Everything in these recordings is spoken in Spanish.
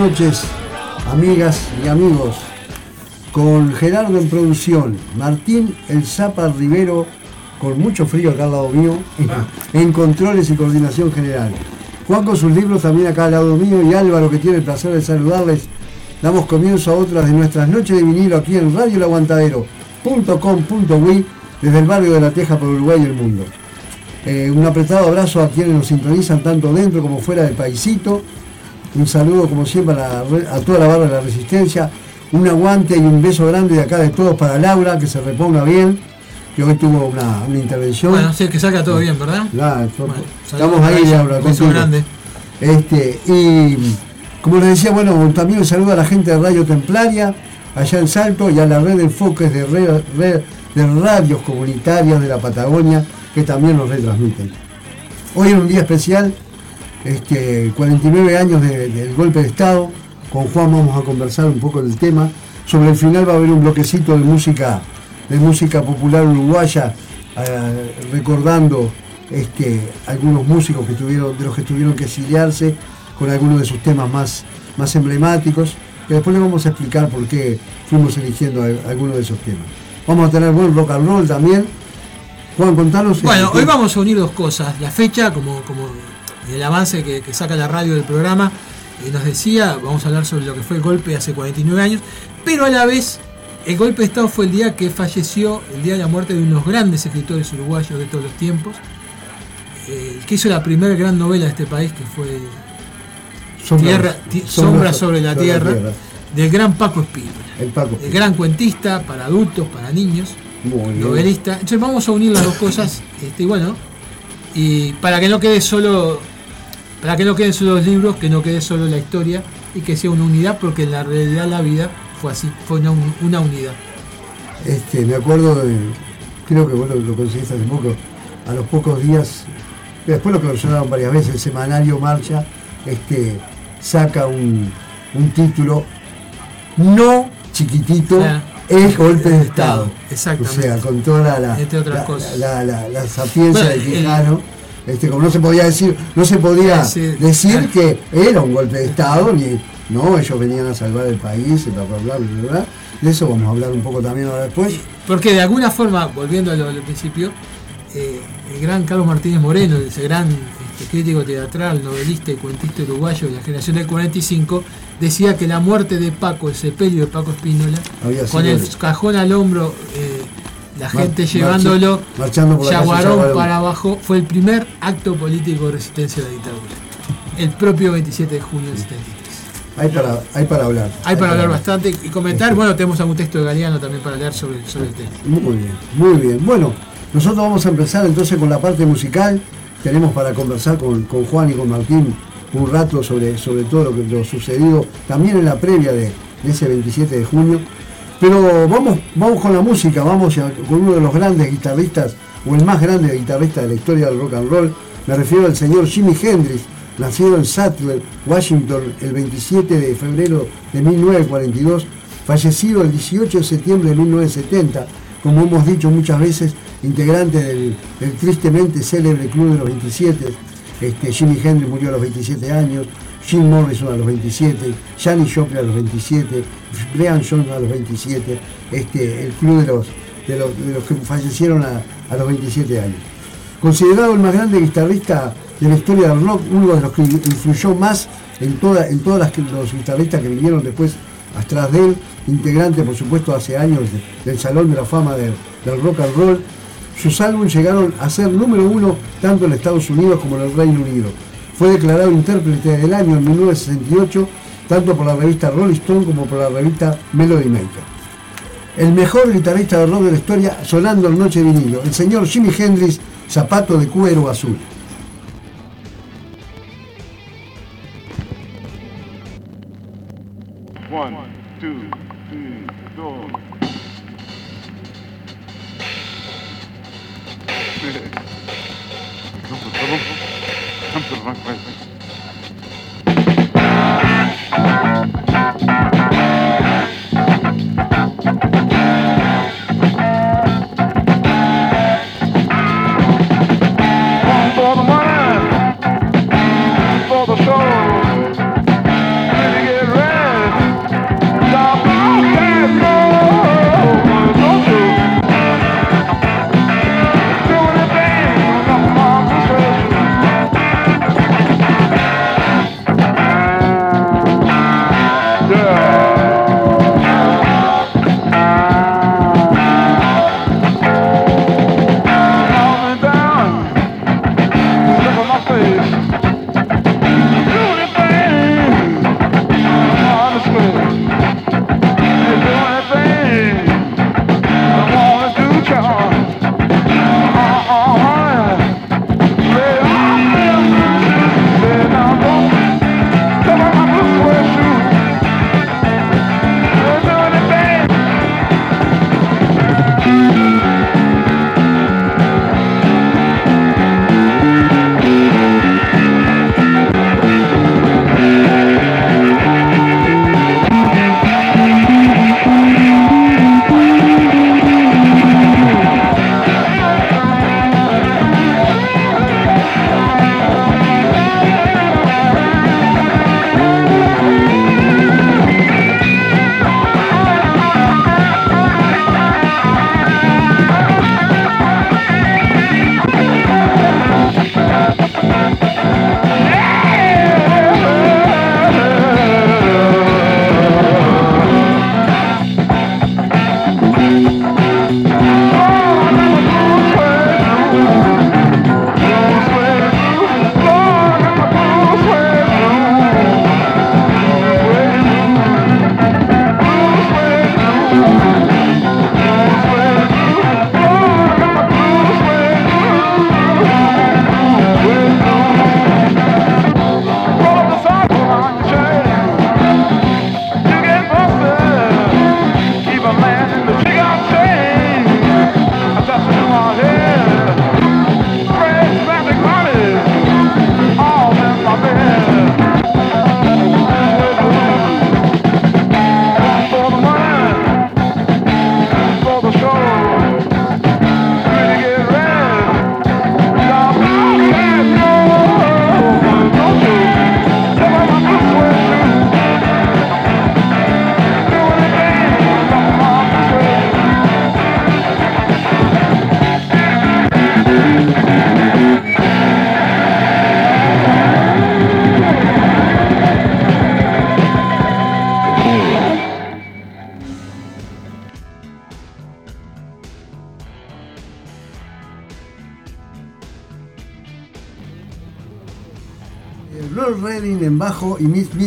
Noches, amigas y amigos. Con Gerardo en producción, Martín El Zapa Rivero, con mucho frío acá al lado mío, en controles y coordinación general. Juan con sus libros también acá al lado mío y Álvaro que tiene el placer de saludarles. Damos comienzo a otras de nuestras noches de vinilo aquí en Radio El desde el barrio de La Teja por Uruguay y el mundo. Eh, un apretado abrazo a quienes nos sintonizan tanto dentro como fuera del paisito. Un saludo como siempre a, toda la barra de la resistencia. Un aguante y un beso grande de acá de todos para Laura, que se reponga bien, que hoy tuvo una, intervención. Bueno, sí, que salga todo bien, ¿verdad? estamos ahí, Laura. Un beso grande. Este, y como les decía, bueno, también un saludo a la gente de Radio Templaria, allá en Salto, y a la red de enfoques de, red, de radios comunitarias de la Patagonia, que también nos retransmiten. Hoy es un día especial, este, 49 años del golpe de Estado. Con Juan vamos a conversar un poco del tema. Sobre el final va a haber un bloquecito de música, de música popular uruguaya, eh, recordando este, algunos músicos que tuvieron, de los que tuvieron que exiliarse con algunos de sus temas más, más emblemáticos. Que después les vamos a explicar por qué fuimos eligiendo algunos de esos temas. Vamos a tener buen rock and roll también. Juan, contanos. Bueno, hoy vamos a unir dos cosas. La fecha, como, como el avance que, saca la radio del programa, eh, nos decía, vamos a hablar sobre lo que fue el golpe hace 49 años, pero a la vez el golpe de Estado fue el día que falleció, el día de la muerte de unos grandes escritores uruguayos de todos los tiempos, eh, el que hizo la primera gran novela de este país, que fue Sombra, sobre la tierra, del gran Paco Espínola. El, gran cuentista para adultos, para niños, novelista. Entonces vamos a unir las dos cosas, este, y bueno, y para que no quede solo, para que no queden solo los libros, que no quede solo la historia y que sea una unidad, porque en la realidad la vida fue así, fue una, unidad. Este, me acuerdo de, creo que vos lo, conseguiste hace poco, a los pocos días, después lo que mencionaron varias veces, el semanario Marcha, este, saca un, un título no chiquitito, es golpe de Estado. Exactamente. O sea, con toda la, la, sapiencia de Quijano. Este, como no se podía decir, no se podía decir que era un golpe de Estado, ni no, ellos venían a salvar el país, bla, bla, bla, bla, De eso vamos a hablar un poco también ahora después. Porque de alguna forma, volviendo a lo del principio, eh, el gran Carlos Martínez Moreno, ese gran este, crítico teatral, novelista y cuentista uruguayo de la generación del 45, decía que la muerte de Paco, el sepelio de Paco Espínola, con el cajón al hombro, eh, la gente llevándolo, Yaguarón para abajo, fue el primer acto político de resistencia a la dictadura. El propio 27 de junio del 73. Hay para, hay para hablar. Hay, para, hablar bastante y comentar. Bueno, tenemos algún texto de Galeano también para leer sobre, sobre el tema. Muy bien, muy bien. Bueno, nosotros vamos a empezar entonces con la parte musical. Tenemos para conversar con, Juan y con Martín un rato sobre, sobre todo lo que lo sucedido también en la previa de, ese 27 de junio. Pero vamos, vamos con la música, vamos con uno de los grandes guitarristas, o el más grande guitarrista de la historia del rock and roll. Me refiero al señor Jimi Hendrix, nacido en Sattler, Washington, el 27 de febrero de 1942, fallecido el 18 de septiembre de 1970, como hemos dicho muchas veces, integrante del, tristemente célebre Club de los 27. Este, Jimi Hendrix murió a los 27 años, Jim Morrison a los 27, Janis Joplin a los 27, Brian Jones a los 27, este, el club de los, de los, que fallecieron a, los 27 años. Considerado el más grande guitarrista de la historia del rock, uno de los que influyó más en, toda, en todos los guitarristas que vinieron después atrás de él, integrante por supuesto hace años del Salón de la Fama del rock and roll, sus álbumes llegaron a ser número uno tanto en Estados Unidos como en el Reino Unido. Fue declarado intérprete del año en 1968 tanto por la revista Rolling Stone como por la revista Melody Maker. El mejor guitarrista de rock de la historia sonando en Noche Vinilo, el señor Jimi Hendrix, zapato de cuero azul. One, two.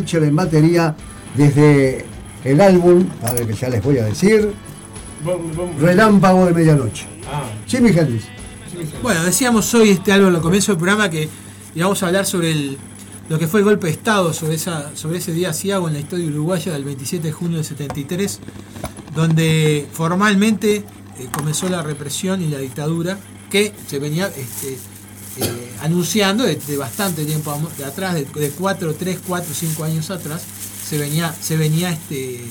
Mitchell en batería desde el álbum, a ver que ya les voy a decir, Relámpago de Medianoche. Ah. Jimmy Hendrix. Bueno, decíamos hoy este álbum al comienzo del programa que íbamos a hablar sobre el, lo que fue el golpe de Estado sobre, esa, sobre ese día ciago en la historia uruguaya del 27 de junio del 73, donde formalmente eh, comenzó la represión y la dictadura que se venía este, eh, anunciando desde bastante tiempo de atrás, de, de 4, 3, 4, 5 años atrás, se venía, se venía este,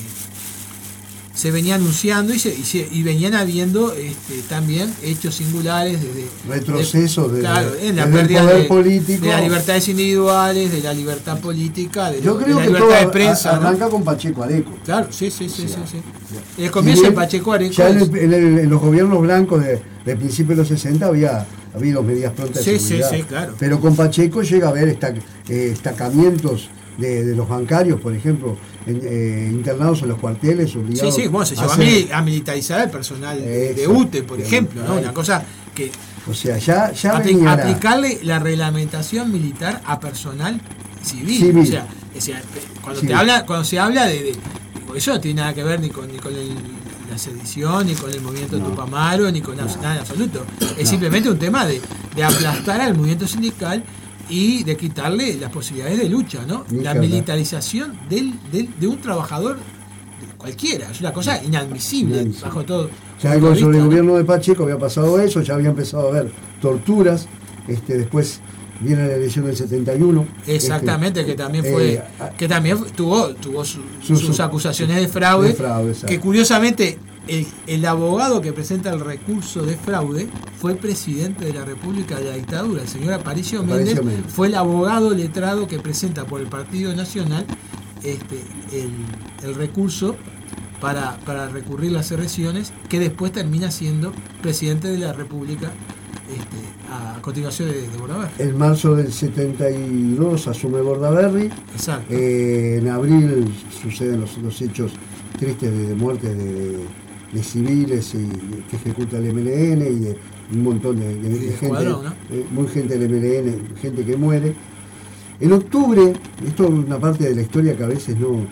se venía anunciando y, se, y, venían habiendo este, también hechos singulares de, retrocesos de, en la pérdida de, político. de las libertades individuales, de la libertad política, de, Yo creo la que libertad de prensa. Arranca con Pacheco Areco. Claro, sí, sí, sí, sí, sí. El comienzo de Pacheco Areco. Ya en, los gobiernos blancos de, de principios de los 60 había habido medidas prontas de seguridad. Sí, sí, claro. Pero con Pacheco llega a haber eh, destacamientos de, los bancarios, por ejemplo, eh, internados en los cuarteles, obligados. Sí, sí, bueno, se llevó a, militarizar el personal de, UTE, por ejemplo, ¿no? Una cosa que. O sea, ya, ya aplicarle la reglamentación militar a personal civil. O, sea, cuando, te habla, cuando se habla de, Eso no tiene nada que ver ni con, ni con la sedición, ni con el movimiento Tupamaro, ni con nada en absoluto. Es simplemente un tema de, de aplastar al movimiento sindical y de quitarle las posibilidades de lucha, ¿no? la militarización del, de un trabajador cualquiera, es una cosa inadmisible bajo todo. Ya con el gobierno de Pacheco había pasado eso, ya había empezado a haber torturas, este, después viene la elección del 71. Exactamente, este, que también fue, eh, que también tuvo, tuvo sus acusaciones de fraude, que curiosamente el, abogado que presenta el recurso de fraude fue presidente de la República de la Dictadura. El señor Aparicio, Méndez, fue el abogado letrado que presenta por el Partido Nacional este, el, recurso para, recurrir las elecciones, que después termina siendo presidente de la República este, a continuación de, de, Bordaberry. En marzo del 72 asume Bordaberry. Exacto. Eh, en abril suceden los, hechos tristes de, muerte de de civiles y, que ejecuta el MLN y de un montón de, gente, eh, muy gente del MLN, gente que muere. En octubre, esto es una parte de la historia que a veces no.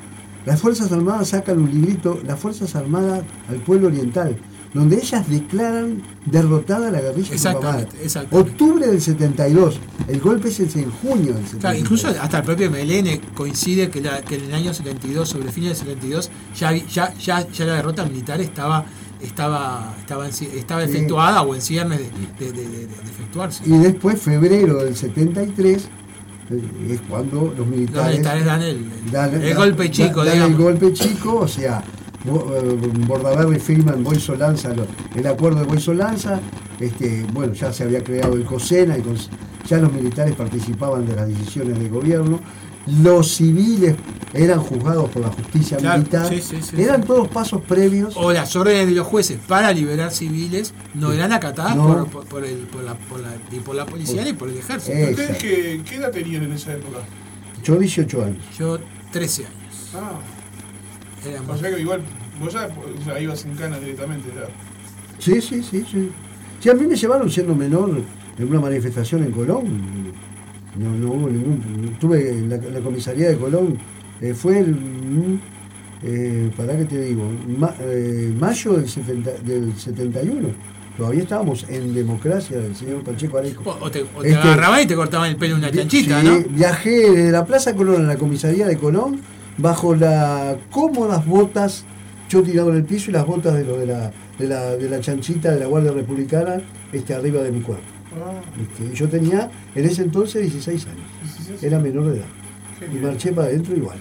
Las Fuerzas Armadas sacan un librito, Las Fuerzas Armadas al pueblo oriental, donde ellas declaran derrotada la guerrilla exactamente, Octubre del 72, el golpe es en junio del 72. incluso hasta el propio MLN coincide que, en el año 72, sobre fines del 72, ya, ya, ya, ya la derrota militar estaba estaba estaba, estaba efectuada o en ciernes de, de, efectuarse. Y después, febrero del 73, eh, es cuando los militares, dan el, el, golpe chico, dan, el golpe chico, o sea, Bordaberry firma en Boiso Lanza el acuerdo de Boiso Lanza, este, bueno, ya se había creado el COSENA y ya los militares participaban de las decisiones del gobierno, los civiles eran juzgados por la justicia militar, eran todos pasos previos. O las órdenes de los jueces para liberar civiles no eran acatadas por, por, el, por, la, por, la, por la policía y por el ejército. ¿Ustedes qué, qué, edad tenían en esa época? Yo 18 años. Yo 13 años. Ah. O sea que igual, vos ya, ibas en cana directamente. Ya. Sí, sí, sí, sí. Sí, a mí me llevaron siendo menor en una manifestación en Colón. No, no hubo ningún. Estuve en la, comisaría de Colón. Eh, fue el. Eh, ¿Para qué te digo? Eh, mayo del, del 71 todavía estábamos en democracia del señor Pacheco Areco. O te, este, agarraban y te cortaban el pelo en una chanchita, ¿no? Viajé de la Plaza Colón a la comisaría de Colón bajo las cómodas botas, yo tirado en el piso y las botas de, lo de, la, de, la, de la chanchita de la Guardia Republicana este, arriba de mi cuerpo. Ah. Este, yo tenía en ese entonces 16 años, era menor de edad. Y marché para adentro igual.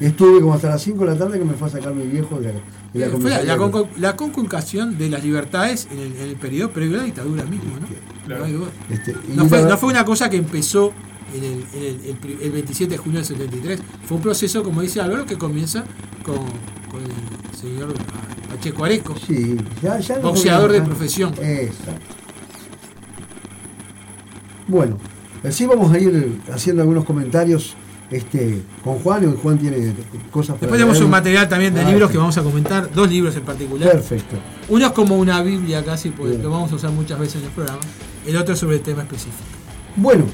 Estuve como hasta las 5 de la tarde que me fue a sacar mi viejo de la, de la, la, conculcación de las libertades en el, en el periodo previo a la dictadura mismo, ¿no? No, hay duda. Este, no, fue, no, fue, una cosa que empezó en el, el, 27 de junio del 73. Fue un proceso, como dice Álvaro, que comienza con, con el señor Pacheco Areco, sí, boxeador de profesión. Bueno, así vamos a ir haciendo algunos comentarios este, con Juan, y Juan tiene cosas para Después tenemos un material también de ah, libros que vamos a comentar, dos libros en particular. Perfecto. Uno es como una Biblia casi, porque lo vamos a usar muchas veces en el programa. El otro es sobre el tema específico. Bueno,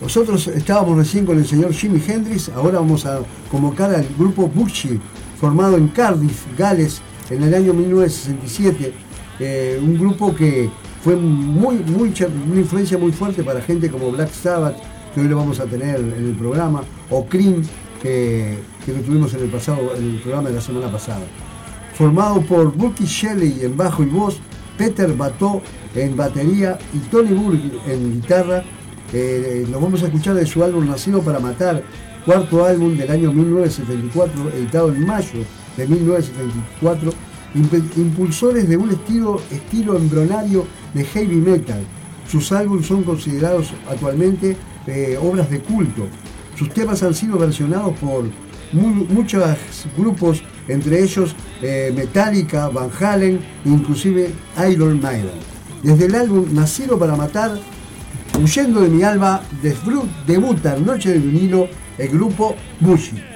Nosotros estábamos recién con el señor Jimi Hendrix, ahora vamos a convocar al grupo Bucci, formado en Cardiff, Gales, en el año 1967. Eh, un grupo que fue muy, mucha, una influencia muy fuerte para gente como Black Sabbath, que hoy lo vamos a tener en el programa, o Cream, que, que lo tuvimos en el pasado, en el programa de la semana pasada. Formado por Bucky Shelley en bajo y voz, Peter Bateau en batería y Tony Burg en guitarra. Eh, lo vamos a escuchar de su álbum Nacido para Matar, cuarto álbum del año 1974, editado en mayo de 1974, impulsores de un estilo, estilo embrionario de heavy metal. Sus álbumes son considerados actualmente eh, obras de culto. Sus temas han sido versionados por muchos grupos, entre ellos eh, Metallica, Van Halen, inclusive Iron Maiden. Desde el álbum Nacido para Matar, huyendo de mi alma, debuta en Noche de vinilo el grupo Bushi.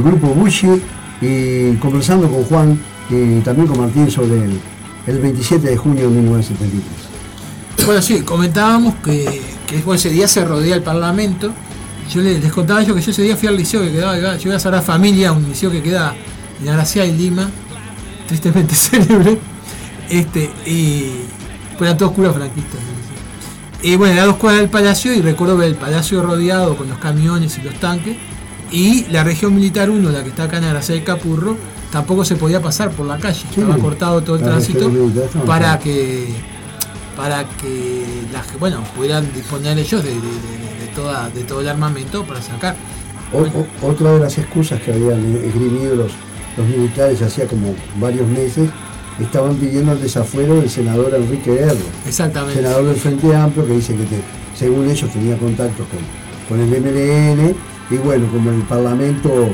Al grupo Bushi y conversando con Juan y también con Martín sobre el, el 27 de junio de 1973. Bueno, sí, comentábamos que, que ese día se rodea el Parlamento. Yo les, contaba yo que yo ese día fui al liceo que quedaba, yo iba a Sagrada Familia, un liceo que queda en Gracia y Lima, tristemente célebre, este, y pues eran todos curas franquistas. Y bueno, era dos cuadras del palacio y recuerdo ver el palacio rodeado con los camiones y los tanques. Y la región militar 1, la que está acá en Aracel del Capurro, tampoco se podía pasar por la calle. Sí, Estaba cortado todo el tránsito para que para que las bueno pudieran disponer ellos de, de- de- de toda, de todo el armamento para sacar. O- o- otra de las excusas que habían esgrimido los, los militares hacía como varios meses, estaban pidiendo el desafuero del senador Enrique Erro, Exactamente. senador del Frente Amplio, que dice que te- según ellos tenía contactos con, con el MLN, y bueno, como el Parlamento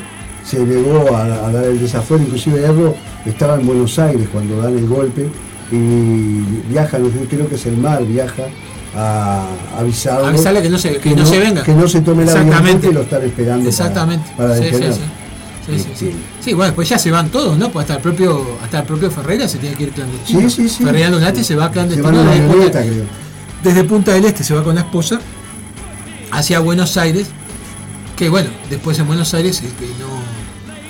se negó a, a dar el desafuero, inclusive Erro estaba en Buenos Aires cuando dan el golpe, y viaja, creo que es el mar, viaja a avisarle, Avisarle que no se- que no se venga. que no se tome la Exactamente. y lo están esperando Exactamente. para, Sí, sí, sí. Sí, sí, sí. Este, Sí, bueno, después ya se van todos, ¿no? Pues hasta el propio, hasta el propio Ferreira se tiene que ir clandestino. Sí, sí, sí. Ferreira Lunati se va Se clandestino. desde, Punta, creo. desde Punta del Este se va con la esposa hacia Buenos Aires, que bueno, después en Buenos Aires eh, que no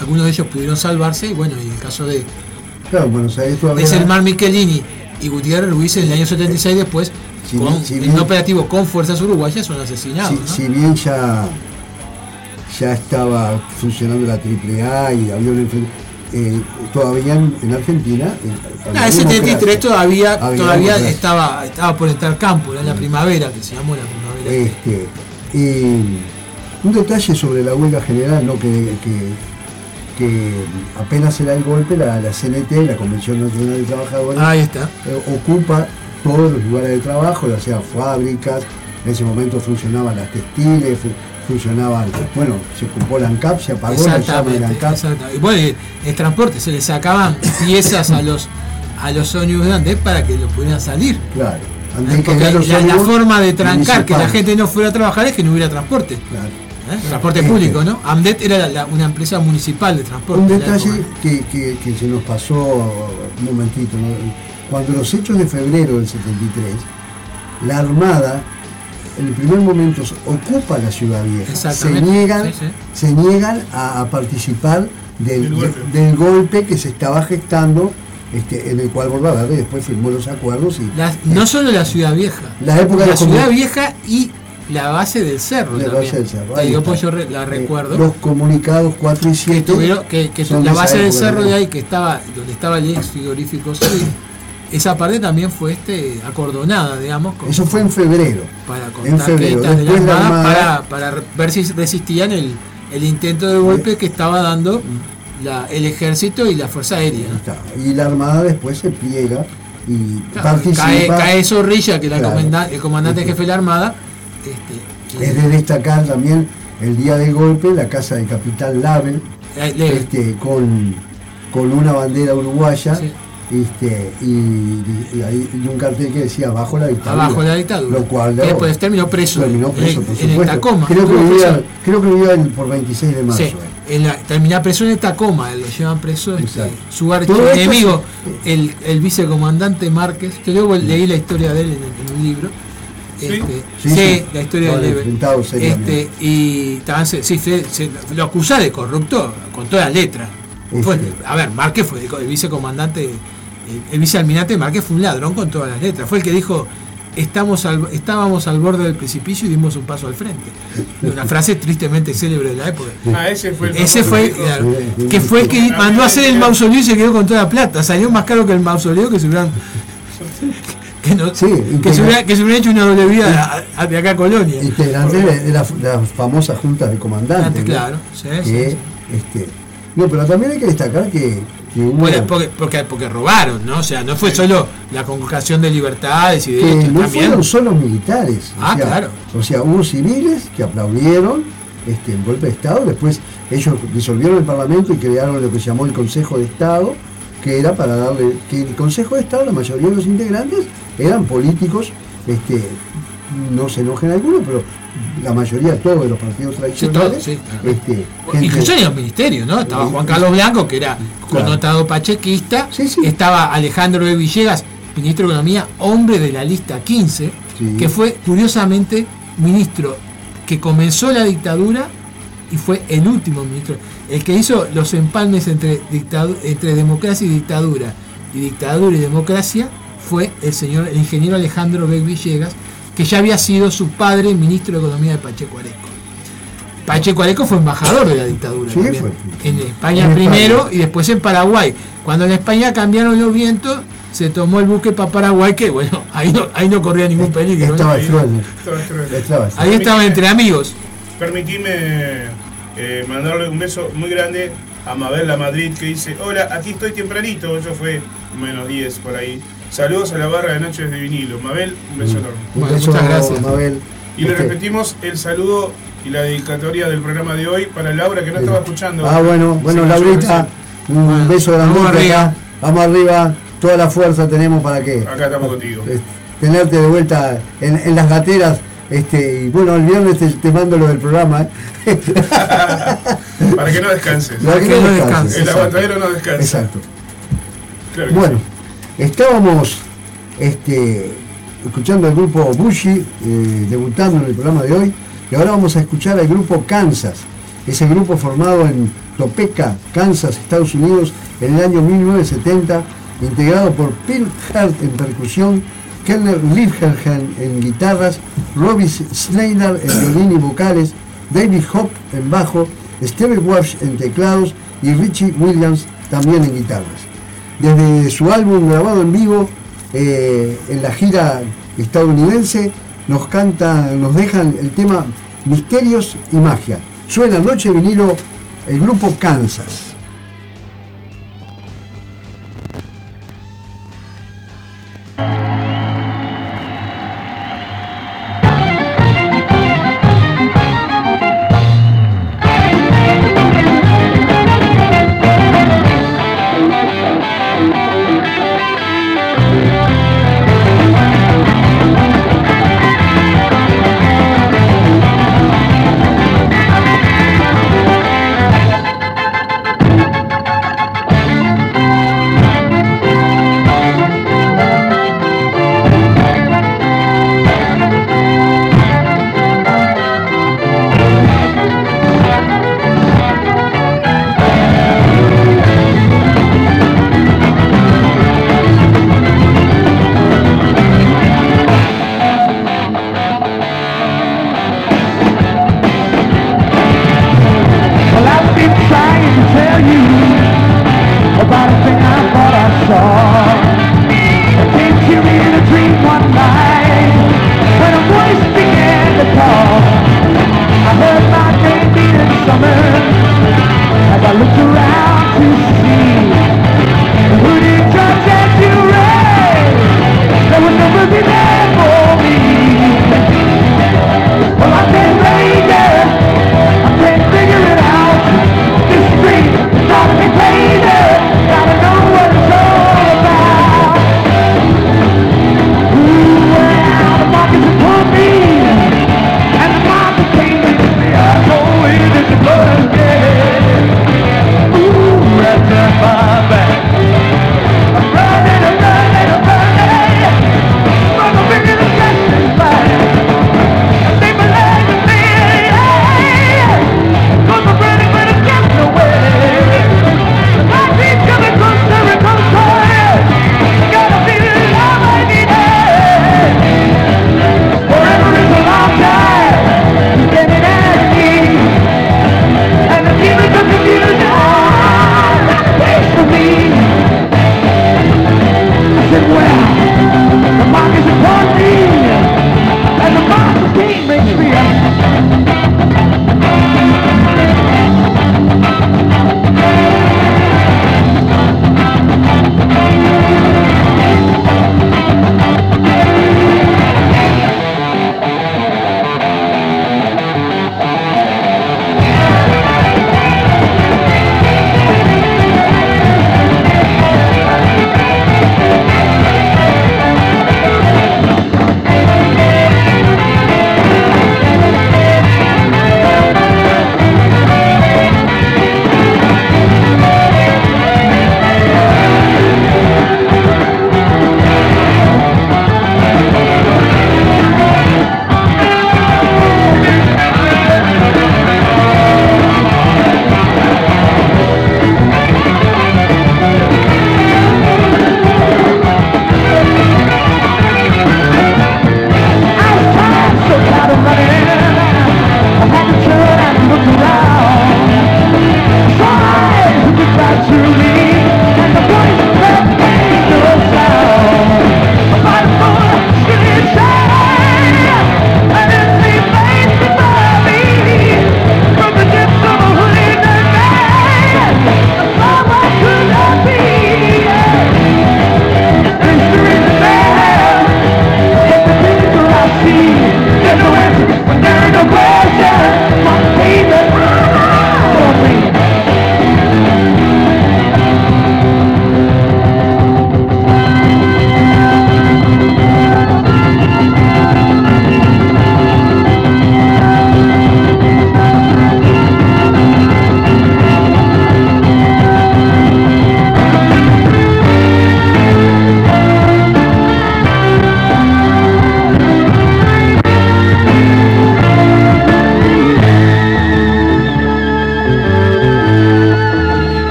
algunos de ellos pudieron salvarse, y bueno, y en el caso de, Claro, en Buenos Aires todavía. de Selmar Michelini y Gutiérrez Ruiz en el año 76 después, Si con, bien- si en un operativo con fuerzas uruguayas son asesinados. si, ¿no? si bien ya, ya estaba funcionando la AAA y había un eh, todavía en, en Argentina. eh, Ah, el 73 democracia. todavía, Había todavía estaba, estaba por entrar campo, era la primavera, que se llamó la primavera. Este, y un detalle sobre la huelga general, ¿no? que, que, que apenas se da el golpe, la, la CNT, la Convención Nacional de Trabajadores, Ahí está. eh, ocupa todos los lugares de trabajo, ya sea fábricas, en ese momento funcionaban las textiles, fu- funcionaban, bueno, se ocupó la ANCAP, se apagó la llama de la ANCAP. exactamente. Y bueno, el transporte, se le sacaban piezas a los a los ómnibus grandes para que los pudieran salir. Claro. Antes que Porque los la, la forma de trancar que la gente no fuera a trabajar es que no hubiera transporte. Claro. ¿Eh? Transporte Este, público, ¿no? AMDET era la- la- una empresa municipal de transporte. Un detalle que, que- que se nos pasó un momentito. ¿no? Cuando los hechos de febrero del 73, la Armada en el primer momento ocupa la ciudad vieja. Se Exactamente, niegan, sí, sí. se niegan a, a participar del, Del golpe. de- del golpe que se estaba gestando, este, en el cual Bordaverde después firmó los acuerdos y La- no solo la ciudad vieja, La época de la los ciudad vieja y la base del cerro la también. base del cerro. Ahí digo, pues yo re- la Eh, recuerdo. los comunicados 4 y 7 que tuvieron que, que la base del cerro de ahí que estaba donde estaba el ex frigorífico Sui, esa parte también fue este acordonada digamos con- Eso fue en febrero. para en febrero. de la la Armada Armada- para, para ver si resistían el, el intento de golpe que estaba dando la- el ejército y la fuerza aérea. Y la Armada después se pliega y Claro, participa. cae, cae Zorrilla que el Claro. comanda- el comandante Este. jefe de la Armada Es de destacar también el día del golpe, la casa del capitán Label, eh, le- este, con, con una bandera uruguaya Sí. este, y, y hay- y un cartel que decía abajo la dictadura. abajo la dictadura Lo cual que después terminó preso terminó preso, en, por en el supuesto. Tacoma creo, que vivía, creo que vivía por 26 de marzo. Sí, eh. en la- termina preso en el Tacoma, lo llevan preso este, su archienemigo, el, el vicecomandante Márquez. Yo luego leí la historia de él en, en un libro. Sí. Este, Sí, sí, sí. la historia Lo han de. Este, y se- sí, se- se- lo acusa de corrupto con todas las letras. Fue- Este. a ver, Márquez fue el vicecomandante, el, el vicealmirante Márquez fue un ladrón con todas las letras. Fue el que dijo, estamos al- estábamos al borde del precipicio y dimos un paso al frente. Una frase tristemente célebre de la época. Ah, ese fue el Ese fue, claro, que fue el que mandó a hacer el mausoleo y se quedó con toda la plata. Salió más caro que el mausoleo que se hubieran. Que, no- Sí, que, se hubiera, que se hubiera hecho una doble vida a- a- de acá a Colonia. Integrante de, de la, de las famosas juntas de comandantes. Claro, sí, Que, sí. este, no, pero también hay que destacar que, que hubo- porque, porque, porque robaron, ¿no? O sea, no fue solo la convocación de libertades y de que derechos, no también. fueron solo militares. o Ah, sea, claro. O sea, hubo civiles que aplaudieron este, el golpe de Estado, después ellos disolvieron el Parlamento y crearon lo que se llamó el Consejo de Estado, que era para darle, que el Consejo de Estado, la mayoría de los integrantes eran políticos este, no se enojen algunos, pero la mayoría, todos de los partidos tradicionales. Sí, todo, sí, este, Incluso en los ministerios, ¿no? Estaba Juan Carlos Blanco, que era connotado pachequista, estaba Alejandro de Villegas, ministro de Economía, hombre de la lista 15, que fue curiosamente ministro que comenzó la dictadura y fue el último ministro, el que hizo los empalmes entre, entre democracia y dictadura, y dictadura y democracia, fue el señor, el ingeniero Alejandro Beck Villegas, que ya había sido su padre ministro de Economía de Pacheco Areco. Pacheco Areco fue embajador de la dictadura en España primero y después en Paraguay. Cuando en España cambiaron los vientos, se tomó el buque para Paraguay, que bueno, ahí no, ahí no corría ningún peligro. Estaba, Ahí estaba entre amigos. Permitime eh, mandarle un beso muy grande a Mabel La Madrid que dice, hola, aquí estoy tempranito, eso fue menos 10 por ahí. Saludos a la barra de Noches de Vinilo. Mabel, un beso enorme. muchas gracias. Mabel. Y le este- repetimos el saludo y la dedicatoria del programa de hoy para Laura que no estaba escuchando. Ah, bueno, bueno, Laurita, un beso grande Vamos arriba. Vamos arriba, toda la fuerza tenemos para que. Acá estamos contigo. Tenerte de vuelta en, las gateras. Este, y bueno, el viernes te, mando lo del programa. ¿eh? para que no descanses. Para que, no descanses. El aguantadero no descansa. Exacto. bueno. Estábamos este, escuchando al grupo Bushi, eh, debutando en el programa de hoy, y ahora vamos a escuchar al grupo Kansas, ese grupo formado en Topeka, Kansas, Estados Unidos, en el año 1970, integrado por Phil Hart en percusión, Kellner Liefhergen en guitarras, Robbie Snyder en violín y vocales, David Hop en bajo, Steve Walsh en teclados y Richie Williams también en guitarras desde su álbum grabado en vivo eh, en la gira estadounidense, nos canta, nos dejan el tema Misterios y Magia. Suena Noche Vinilo el grupo Kansas.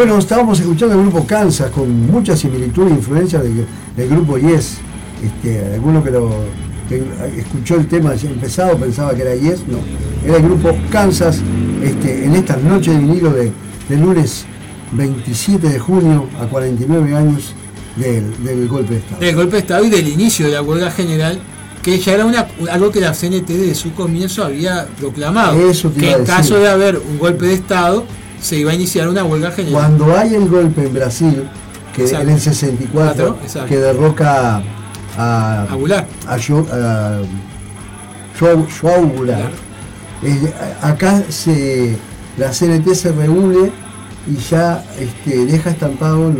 Bueno, estábamos escuchando el grupo Kansas con mucha similitud e influencia del, del grupo Yes. Este, alguno que lo que escuchó el tema ya empezado pensaba que era Yes, no. Era el grupo Kansas este, en esta noche de vinilo de, de lunes 27 de junio a 49 años del, del golpe de Estado. del golpe de Estado y del inicio de la huelga general, que ya era una, algo que la CNT desde su comienzo había proclamado, Eso que en caso de haber un golpe de Estado se iba a iniciar una huelga general. Cuando hay el golpe en Brasil, que Exacto. en el 64, Exacto. que derroca a, A a, Jo- a Joao- Joao Goulart, eh, acá se, la CNT se reúne y ya este, deja estampado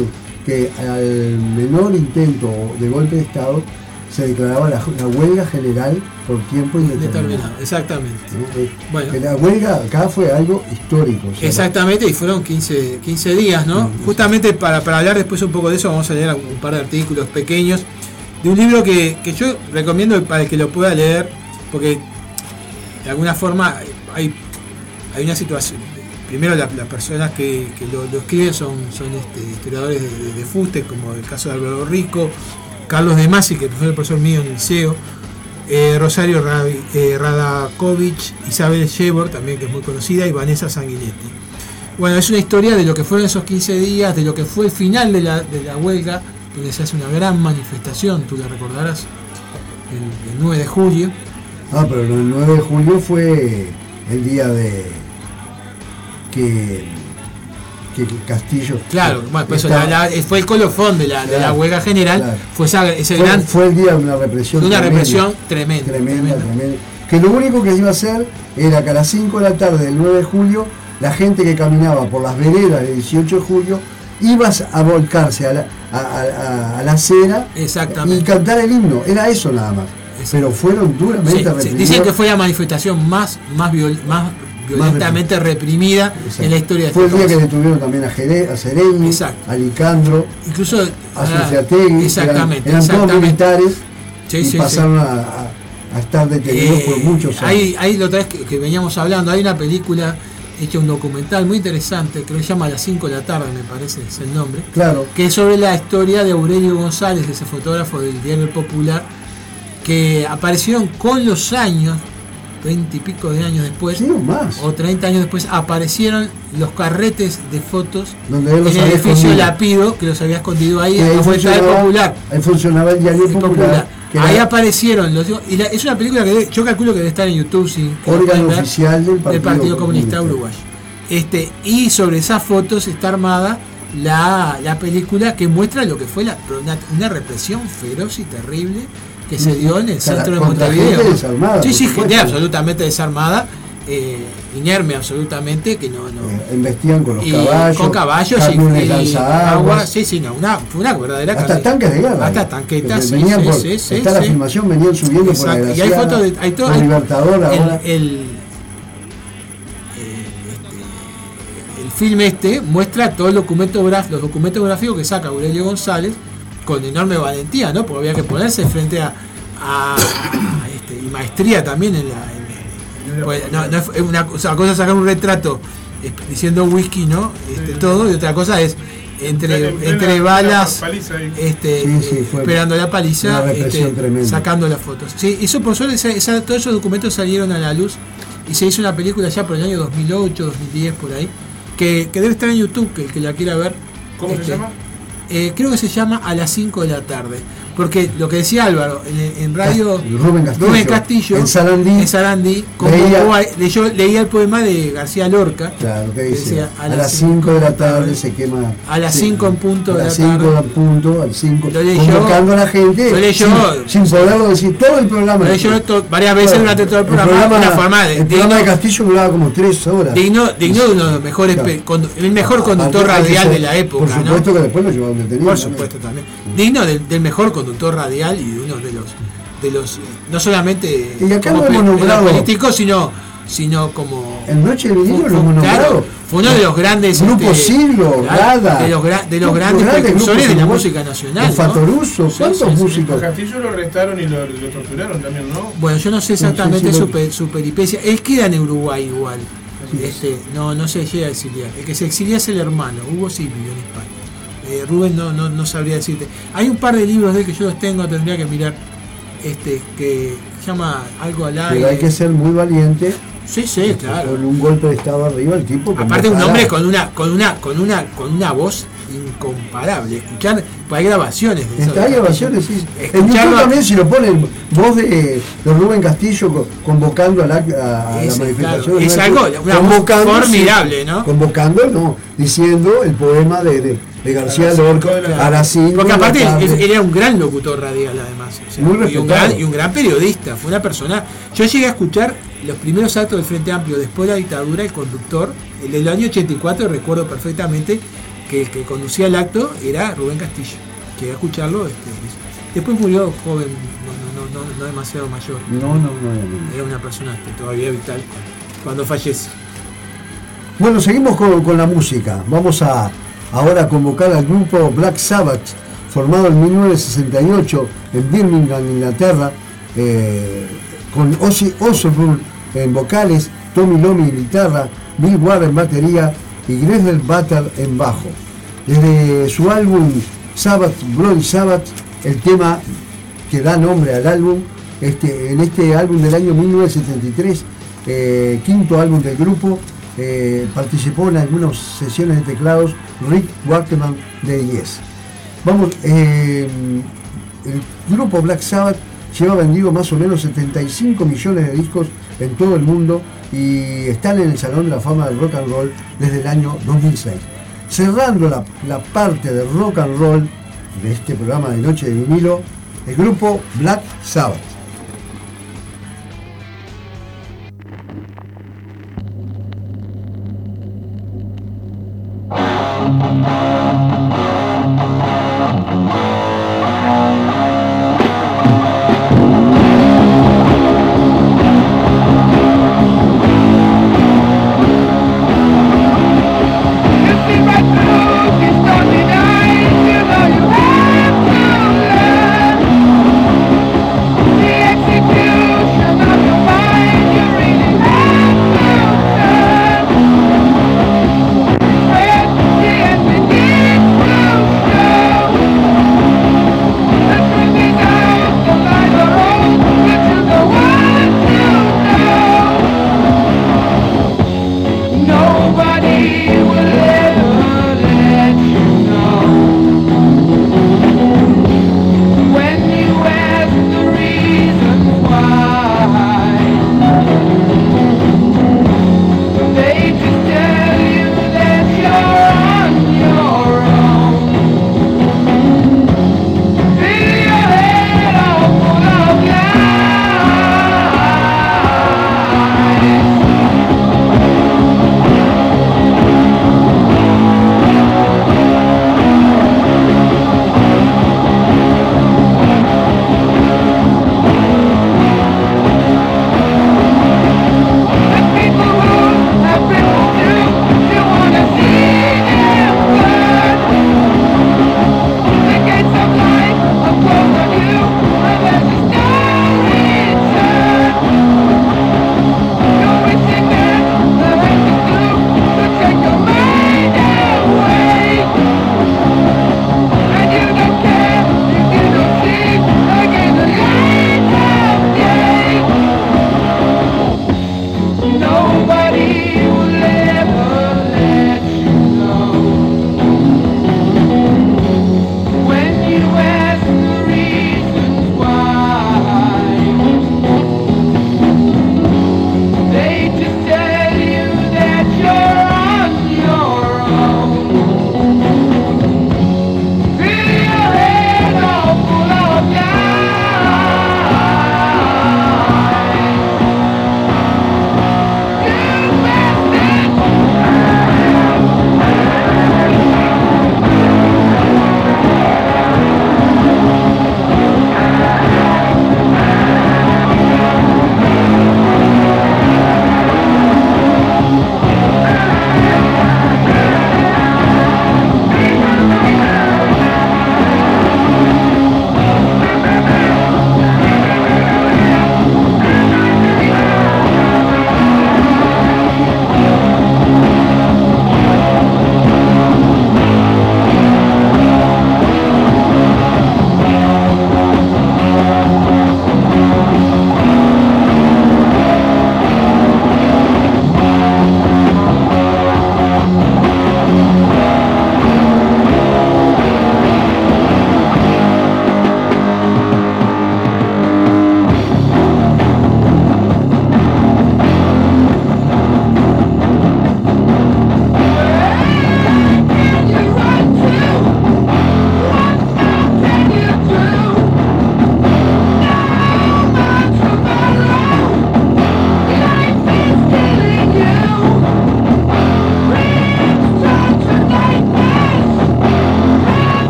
que al menor intento de golpe de Estado se declaraba la, la huelga general por tiempo indeterminado. Determinado, exactamente. ¿no? Eh, Bueno. que la huelga acá fue algo histórico. o sea, Exactamente, y fueron 15, 15 días, ¿no? Justamente para, para hablar después un poco de eso, vamos a leer un par de artículos pequeños de un libro que, que yo recomiendo para el que lo pueda leer, porque de alguna forma hay, hay una situación. Primero, la- las personas que, que lo, lo escriben son, son este, historiadores de, de- de fuste, como el caso de Álvaro Rico, Carlos de Masi, que fue el profesor mío en el liceo, eh, Rosario Rabi- eh, Radakovich, Isabel Shebor, también que es muy conocida, y Vanessa Sanguinetti. Bueno, es una historia de lo que fueron esos 15 días, de lo que fue el final de la, huelga, donde se hace una gran manifestación, tú la recordarás, el, el 9 de julio. Ah, pero el 9 de julio fue el día de que, que Castillo. Claro, bueno, pues eso, estaba- la- la- fue el colofón de la, de la Claro, huelga general, claro. fue esa- ese fue, gran, fue el día de una represión. de una tremenda, represión tremenda. Tremenda, tremenda. tremenda. Que lo único que iba a hacer era que a las 5 de la tarde del 9 de julio, la gente que caminaba por las veredas del 18 de julio iba a volcarse a la, a, a- a- la acera y cantar el himno. Era eso nada más. Pero fueron duramente Sí, sí, dicen que fue la manifestación más, más, viol- más violentamente reprimida Exacto. en la historia de Fue el este día que detuvieron también a, Jere, a Exacto. a Licandro, Incluso a ah, Suciategui, exactamente, eran, eran todos militares Sí, y sí, pasaron a, a- a estar detenidos Eh, por muchos años. Hay, hay la otra vez que, que veníamos hablando, hay una película hecha un documental muy interesante, que se llama A las 5 de la tarde, me parece es el nombre, Claro, que es sobre la historia de Aurelio González, ese fotógrafo del diario Popular, que aparecieron con los años, 20 y pico de años después, sí o más. o 30 años después, aparecieron los carretes de fotos Donde en el edificio. Lapido, que los había escondido ahí, ahí la vuelta del Popular. Ahí funcionaba el diario El popular. Ahí era aparecieron los y la- es una película que debe- yo calculo que debe estar en YouTube sí, órgano oficial del Partido, del Partido Comunista Comunista. Uruguayo. Este, y sobre esas fotos está armada la, la película que muestra lo que fue la, una, una represión feroz y terrible que se dio en el centro de Montevideo. desarmada, sí, sí, gente absolutamente desarmada, eh, inerme absolutamente, que no, no, Eh, investían con los y caballos, con caballos y, y agua, sí, sí, no, una, una verdadera hasta carrera. tanques de guerra. Hasta eh, tanquetas, que sí, venían sí, por- sí, sí, está la filmación, venían subiendo por la Exacto, y hay fotos de hay todo, por hay- Libertador el, ahora. el, el- este, el film este muestra todo el documento graf- los documentos gráficos que saca Aurelio González con enorme valentía, ¿no? Porque había que ponerse frente a, a- a, este, y maestría también en la. en- pues, no, no es una, cosa- cosa es sacar un retrato diciendo whisky, ¿no? Este, todo, y otra cosa es entre, En plena- entre balas, este, Sí, sí, eh, esperando la paliza, este, sacando las fotos. Sí, eso por suerte, esa- esa- todos esos documentos salieron a la luz y se hizo una película ya por el año 2008, 2010, por ahí, que, que debe estar en YouTube, que el que la quiera ver. ¿Cómo se este, llama? Eh, creo que se llama A las 5 de la tarde. Porque lo que decía Álvaro, en, en radio Rubén Castillo, Rubén Castillo, en Sarandí, en Sarandí, leía- a- leyó- leía el poema de García Lorca. Claro, que que dice, decía, a, las 5 de la tarde se quema. A las sí, 5 en punto a de las la 5 tarde. en punto, al 5, Lo leyó- convocando a la gente lo leyó- sin, sin poderlo decir todo el programa. Lo leyó to- varias veces Bueno, durante todo el programa, una forma de- el programa de digno- Castillo duraba como 3 horas. Digno, digno de uno de los mejores, Claro. condu- el mejor conductor que radial de la época. Por ¿no? supuesto que después lo llevaron detenido. Por supuesto también. Digno del, del mejor conductor radial y uno de los de los eh, no solamente Y acá como lo hemos nombrado. políticos, sino sino como En Noche de Vinilo Fue- lo hemos fue- claro, fue uno de los grandes. Grupo este, Siglo, Rada. De los, gra- de los Grupos grandes grandes, precursores de la grupos música nacional. El ¿no? Fatoruso, Sí, ¿cuántos sí, sí. músicos? Los Castillo lo arrestaron y lo, lo torturaron también, ¿no? Bueno, yo no sé exactamente su, pe- su peripecia. Él queda en Uruguay igual. Este, no, no se llega a exiliar. El que se exilia es el hermano, Hugo sí vivió en España. Eh, Rubén no, no, no sabría decirte. Hay un par de libros de él que yo los tengo, tendría que mirar. Este, que llama algo al Pero hay aire. que ser muy valiente. Sí, sí, claro. Con un golpe de estado arriba, el tipo. Aparte un hombre con una, con una, con una, con una voz incomparable. Escuchar, pues hay grabaciones de eso. Está hay grabaciones, sí. En YouTube también, si lo ponen, voz de, de Rubén Castillo co- convocando a la, a, Es, la manifestación. claro, es ¿no? algo, una Convocando, formidable, ¿no? Convocando, no, diciendo el poema de, de, de García Lorca cinco de la- a las cinco Porque aparte era un gran locutor radial además. o sea, Muy y, un gran, y un gran periodista. Fue una persona. Yo llegué a escuchar los primeros actos del Frente Amplio después de la dictadura, el conductor, el del año 84, recuerdo perfectamente que el que conducía el acto era Rubén Castillo. Llegué a escucharlo. Este, después murió joven, no, no, no, no demasiado mayor. No, no, no. Era una persona este, todavía vital cuando fallece. Bueno, seguimos con, con la música. Vamos a ahora a convocar al grupo Black Sabbath, formado en 1968 en Birmingham, Inglaterra, eh, con Ozzy Osbourne en vocales, Tommy Lomi en guitarra, Bill Ward en batería y Greg Butter en bajo. Desde su álbum Sabbath, Bloody Sabbath, el tema que da nombre al álbum, este, en este álbum del año 1973, eh, quinto álbum del grupo, eh, participó en algunas sesiones de teclados Rick Wakeman de Yes. Vamos, eh, el grupo Black Sabbath lleva vendido más o menos 75 millones de discos en todo el mundo y están en el Salón de la Fama del Rock and Roll desde el año 2006. Cerrando la, la parte de rock and roll de este programa de Noche de Vinilo, el grupo Black Sabbath.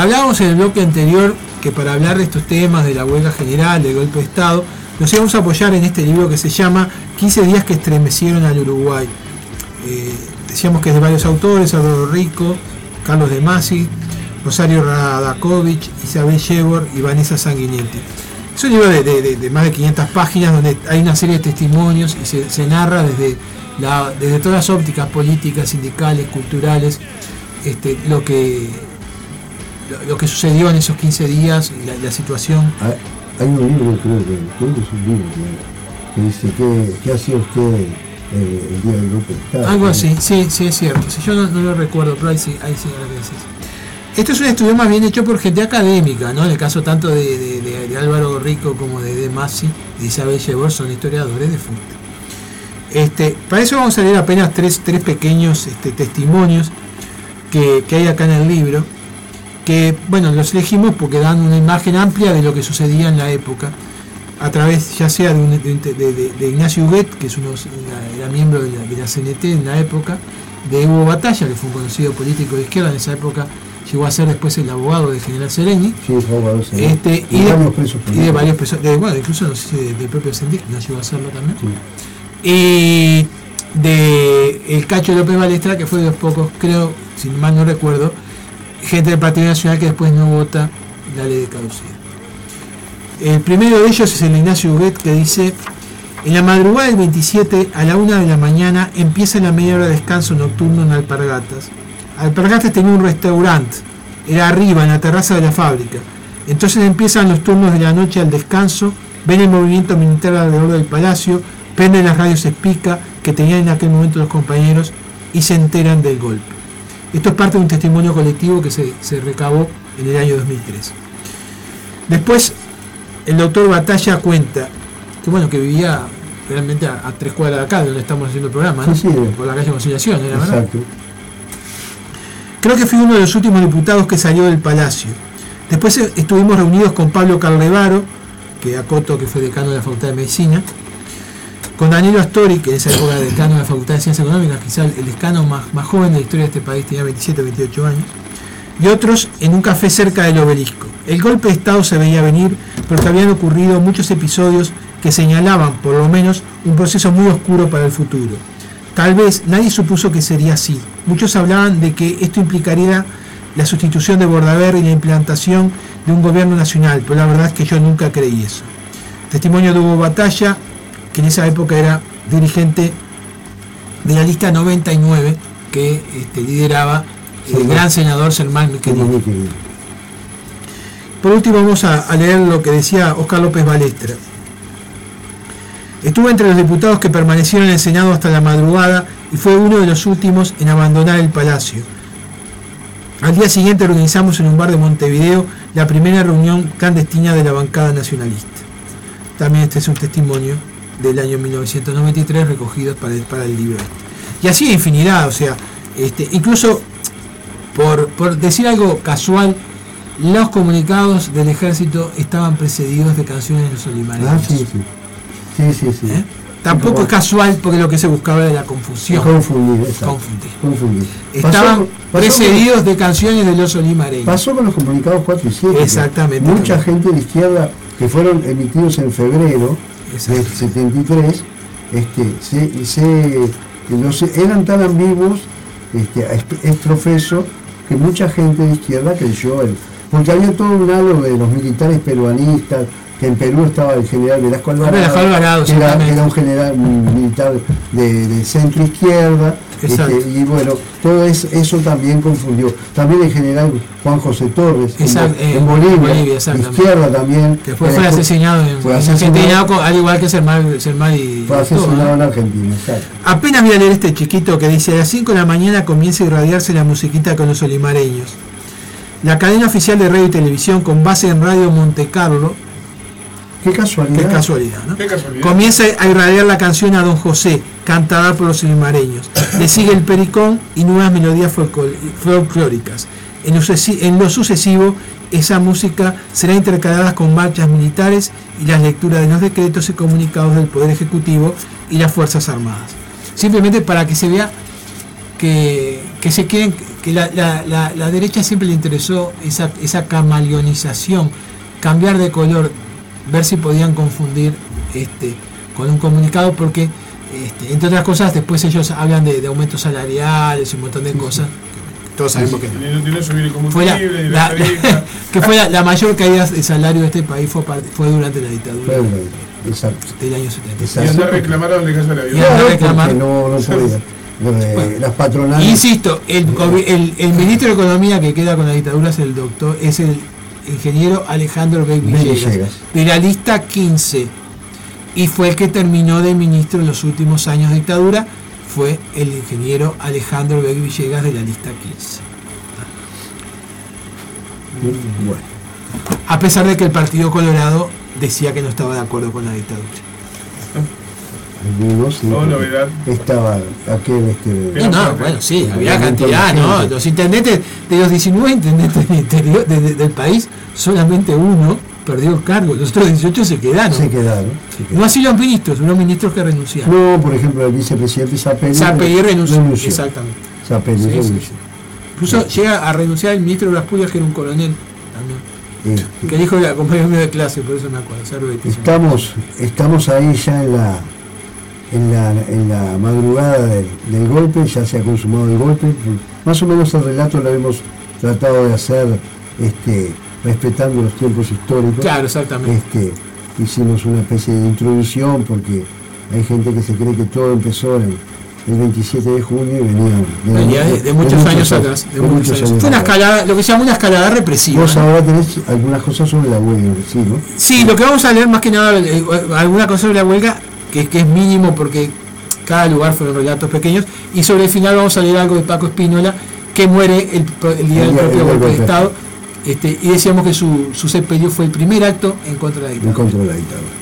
Hablábamos en el bloque anterior que para hablar de estos temas, de la huelga general, del golpe de Estado, nos íbamos a apoyar en este libro que se llama 15 días que estremecieron al Uruguay. Eh, decíamos que es de varios autores, Adoro Rico, Carlos de Masi, Rosario Radakovich, Isabel Shevor y Vanessa Sanguinetti. Es un libro de, más de 500 páginas donde hay una serie de testimonios y se, narra desde, desde todas las ópticas políticas, sindicales, culturales, este, lo que lo, que sucedió en esos 15 días y la, situación. Hay un libro, creo que, creo que es un libro que, dice que, ¿qué hacía usted eh, el día del golpe de Estado? Algo así, sí, sí es cierto. yo no, lo recuerdo, pero ahí sí, ahí sí, Esto es un estudio más bien hecho por gente académica, ¿no? En el caso tanto de, Álvaro Rico como de, de Massi y Isabel Llevor son historiadores de fútbol. Este, para eso vamos a leer apenas tres, tres pequeños este, testimonios que, que hay acá en el libro que bueno, los elegimos porque dan una imagen amplia de lo que sucedía en la época, a través ya sea de, Ignacio Huguet, que es uno, era miembro de la, CNT en la época, de Hugo Batalla, que fue un conocido político de izquierda en esa época, llegó a ser después el abogado de General Sereni. Este, y, de, varios presos. Y de varios presos, bueno, incluso no sé del propio Sendic, no llegó a hacerlo también. Y de el Cacho López Balestra, que fue de los pocos, creo, si mal no recuerdo, gente del Partido Nacional que después no vota la ley de caducidad. El primero de ellos es el Ignacio Huguet que dice, en la madrugada del 27 a la 1 de la mañana empieza la media hora de descanso nocturno en Alpargatas. Alpargatas tenía un restaurante, era arriba, en la terraza de la fábrica. Entonces empiezan los turnos de la noche al descanso, ven el movimiento militar alrededor del palacio, prenden las radios espica que tenían en aquel momento los compañeros y se enteran del golpe. Esto es parte de un testimonio colectivo que se, recabó en el año 2003. Después, el doctor Batalla cuenta que bueno, que vivía realmente a, tres cuadras de acá, donde estamos haciendo el programa, por la calle Conciliación, ¿era verdad? Creo que fui uno de los últimos diputados que salió del Palacio. Después eh, estuvimos reunidos con Pablo Carlevaro, que acoto que fue decano de la Facultad de Medicina, con Danilo Astori, que en esa época era decano de la Facultad de Ciencias Económicas, quizá el decano más, más joven de la historia de este país, tenía 27 o 28 años, y otros en un café cerca del obelisco. El golpe de Estado se veía venir porque habían ocurrido muchos episodios que señalaban, por lo menos, un proceso muy oscuro para el futuro. Tal vez nadie supuso que sería así. Muchos hablaban de que esto implicaría la sustitución de Bordaber y la implantación de un gobierno nacional, pero la verdad es que yo nunca creí eso. Testimonio de Hugo Batalla, que en esa época era dirigente de la lista 99 que este, lideraba el gran senador Sermán Querido. Por último vamos a, leer lo que decía Oscar López Balestra. Estuvo entre los diputados que permanecieron en el Senado hasta la madrugada y fue uno de los últimos en abandonar el palacio. Al día siguiente organizamos en un bar de Montevideo la primera reunión clandestina de la bancada nacionalista. También este es un testimonio del año 1993 recogidos para el, para el libro. Y así infinidad, o sea, este, incluso por, por decir algo casual, los comunicados del ejército estaban precedidos de canciones de los olimareños. Ah, sí, sí. sí, ¿Eh? Tampoco es casual porque lo que se buscaba era la confusión. Confundir, Confundir. Estaban precedidos de canciones de los olimareños. Pasó con los comunicados 4 y 7. Exactamente. Mucha gente de izquierda que fueron emitidos en febrero del 73, este, se, eran tan ambiguos, este, es profeso, que mucha gente de izquierda creyó él. Porque había todo un halo de los militares peruanistas, que en Perú estaba el general Velasco Alvarado, que, era, un general militar de centro izquierda, este, y bueno, todo eso, también confundió. También el general Juan José Torres, en, Bolivia, izquierda también. Que fue, asesinado en, Argentina, al igual que Sermán, y. Fue asesinado en Argentina, exacto. Apenas voy a leer este chiquito que dice: A las 5 de la mañana comienza a irradiarse la musiquita con los olimareños. La cadena oficial de radio y televisión con base en Radio Monte Carlo Qué casualidad. Qué casualidad, ¿no? Comienza a irradiar la canción a Don José, cantada por los limareños. Le sigue el pericón y nuevas melodías folclóricas. En lo, en lo sucesivo, esa música será intercalada con marchas militares y las lecturas de los decretos y comunicados del Poder Ejecutivo y las Fuerzas Armadas. Simplemente para que se vea que, se quieren que la, la, la, derecha siempre le interesó esa, esa camaleonización, cambiar de color, ver si podían confundir este, con un comunicado, porque este, entre otras cosas después ellos hablan de, aumentos salariales y un montón de cosas. Todos sabemos que fue la, que fue la, mayor caída de salario de este país fue, fue durante la dictadura. Exacto. Del año 70. Y andar reclamaron de caso la vida. Y no, no podía. las patronales. Insisto, el, el, ministro de Economía que queda con la dictadura es el doctor, es el ingeniero Alejandro B. Villegas, de la lista 15. Y fue el que terminó de ministro en los últimos años de dictadura, fue el ingeniero Alejandro B. Villegas de la lista 15. Bueno. A pesar de que el Partido Colorado decía que no estaba de acuerdo con la dictadura. Algunos no, novedad. estaba aquel este no, bueno sí había cantidad no los intendentes de los 19 intendentes del interior del país solamente uno perdió el cargo. Los otros 18 se quedaron. Se quedaron, no así los ministros unos ministros que renunciaron. No por ejemplo el vicepresidente Zapelli Zapelli renunció, exactamente. Zapelli renunció. Incluso llega a renunciar el ministro de las Pulgas que era un coronel que dijo la compañero de clase, por eso me acuerdo. Estamos, estamos ahí ya en la, en la, en la madrugada del, golpe, ya se ha consumado el golpe. Más o menos el relato lo hemos tratado de hacer este, respetando los tiempos históricos. Claro, exactamente. Este, hicimos una especie de introducción porque hay gente que se cree que todo empezó en el 27 de junio y venía de, muchos, años atrás. Fue una escalada, lo que se llama una escalada represiva. Vos ahora tenés algunas cosas sobre la huelga, ¿sí? ¿no? Sí, lo que vamos a leer más que nada, eh, alguna cosa sobre la huelga, que, que es mínimo porque cada lugar fueron relatos pequeños, y sobre el final vamos a leer algo de Paco Espínola, que muere el, día del propio golpe de Estado, este, y decíamos que su, su sepelio fue el primer acto en contra de la dictadura. En contra de la dictadura.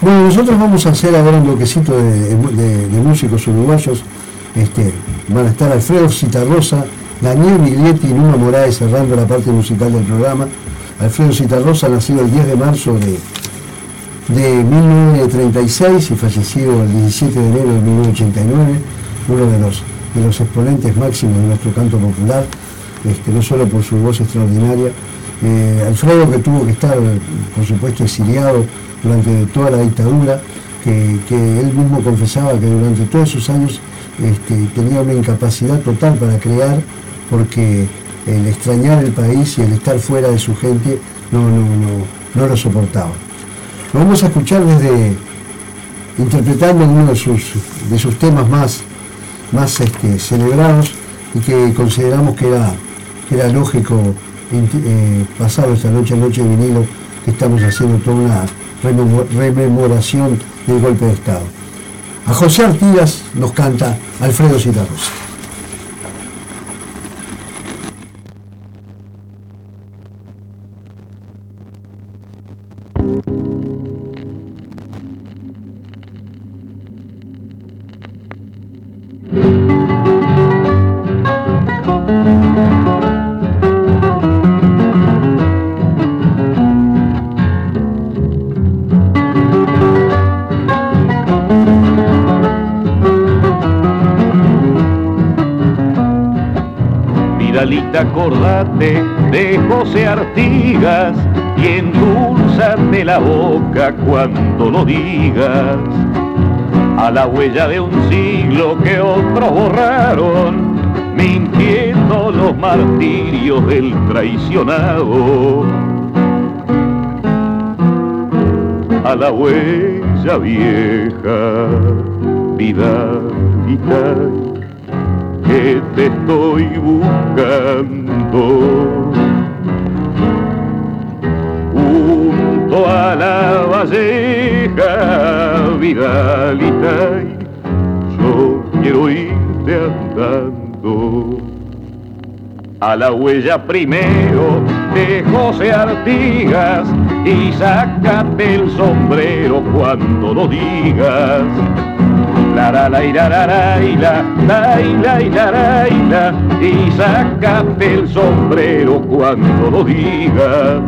Bueno, nosotros vamos a hacer ahora un bloquecito de, músicos uruguayos. Este, van a estar Alfredo Citarrosa, Daniel Miglietti y Numa Moraes cerrando la parte musical del programa. Alfredo Citarrosa, nacido el 10 de marzo de, de 1936 y fallecido el 17 de enero de 1989, uno de los, de los exponentes máximos de nuestro canto popular, este, no solo por su voz extraordinaria. Eh, Alfredo que tuvo que estar, por supuesto, exiliado durante toda la dictadura, que, él mismo confesaba que durante todos esos años este, tenía una incapacidad total para crear, porque el extrañar el país y el estar fuera de su gente no, no, lo soportaba. Lo vamos a escuchar desde interpretando uno de sus, de sus temas más, más este, celebrados y que consideramos que era, era lógico eh, pasar esta noche, noche de vinilo, que estamos haciendo toda una rememoración del golpe de Estado. A José Artigas nos canta Alfredo Citarrosa. Acordate de José Artigas y endulzate la boca cuando lo digas. A la huella de un siglo que otros borraron, mintiendo los martirios del traicionado. A la huella vieja, vida y tal te estoy buscando. Junto a la valleja, Vidalita, yo quiero irte andando. A la huella primero de José Artigas y sácate el sombrero cuando lo digas la la la la la la la la la y sácate el sombrero cuando lo digas.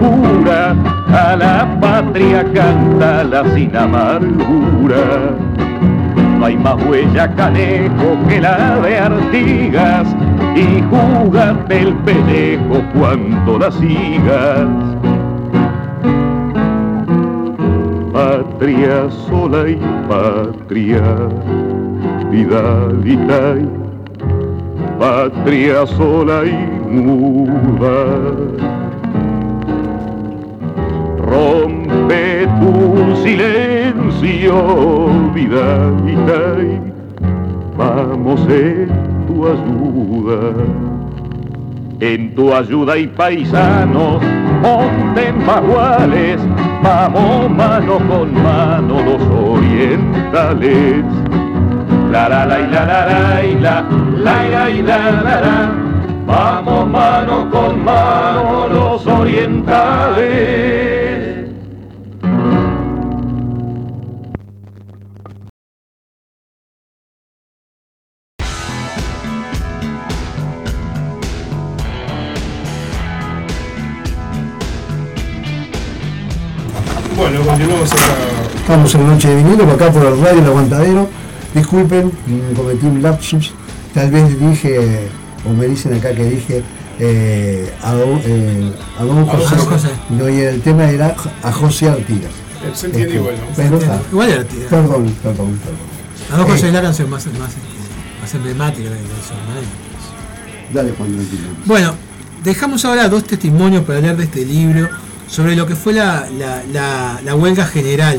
A la patria cántala sin amargura. No hay más huella canejo que la de Artigas y júgate el pelejo cuando la sigas. Patria sola y patria, vidalita y patria sola y muda. Y vamos en tu ayuda. En tu ayuda y paisanos, monten maguales, vamos mano con mano los orientales. La la la la la la la la la la la Vamos mano con mano los orientales. Bueno, continuamos acá. Estamos en Noche de Vinilo, por acá por el radio El Aguantadero. Disculpen, mm, cometí un lapsus. Tal vez dije, o me dicen acá que dije, eh, a, don, eh, a don José. don José. No, y el tema era a José Artigas. Se entiende Este, igual, ¿no? Pero está. Igual era tía. Perdón, perdón, perdón. A lo mejor Eh. soy la canción más, más, este, más emblemática de eso. ¿no? Dale, Juan. Bueno, dejamos ahora dos testimonios para hablar de este libro sobre lo que fue la, la- la- la huelga general.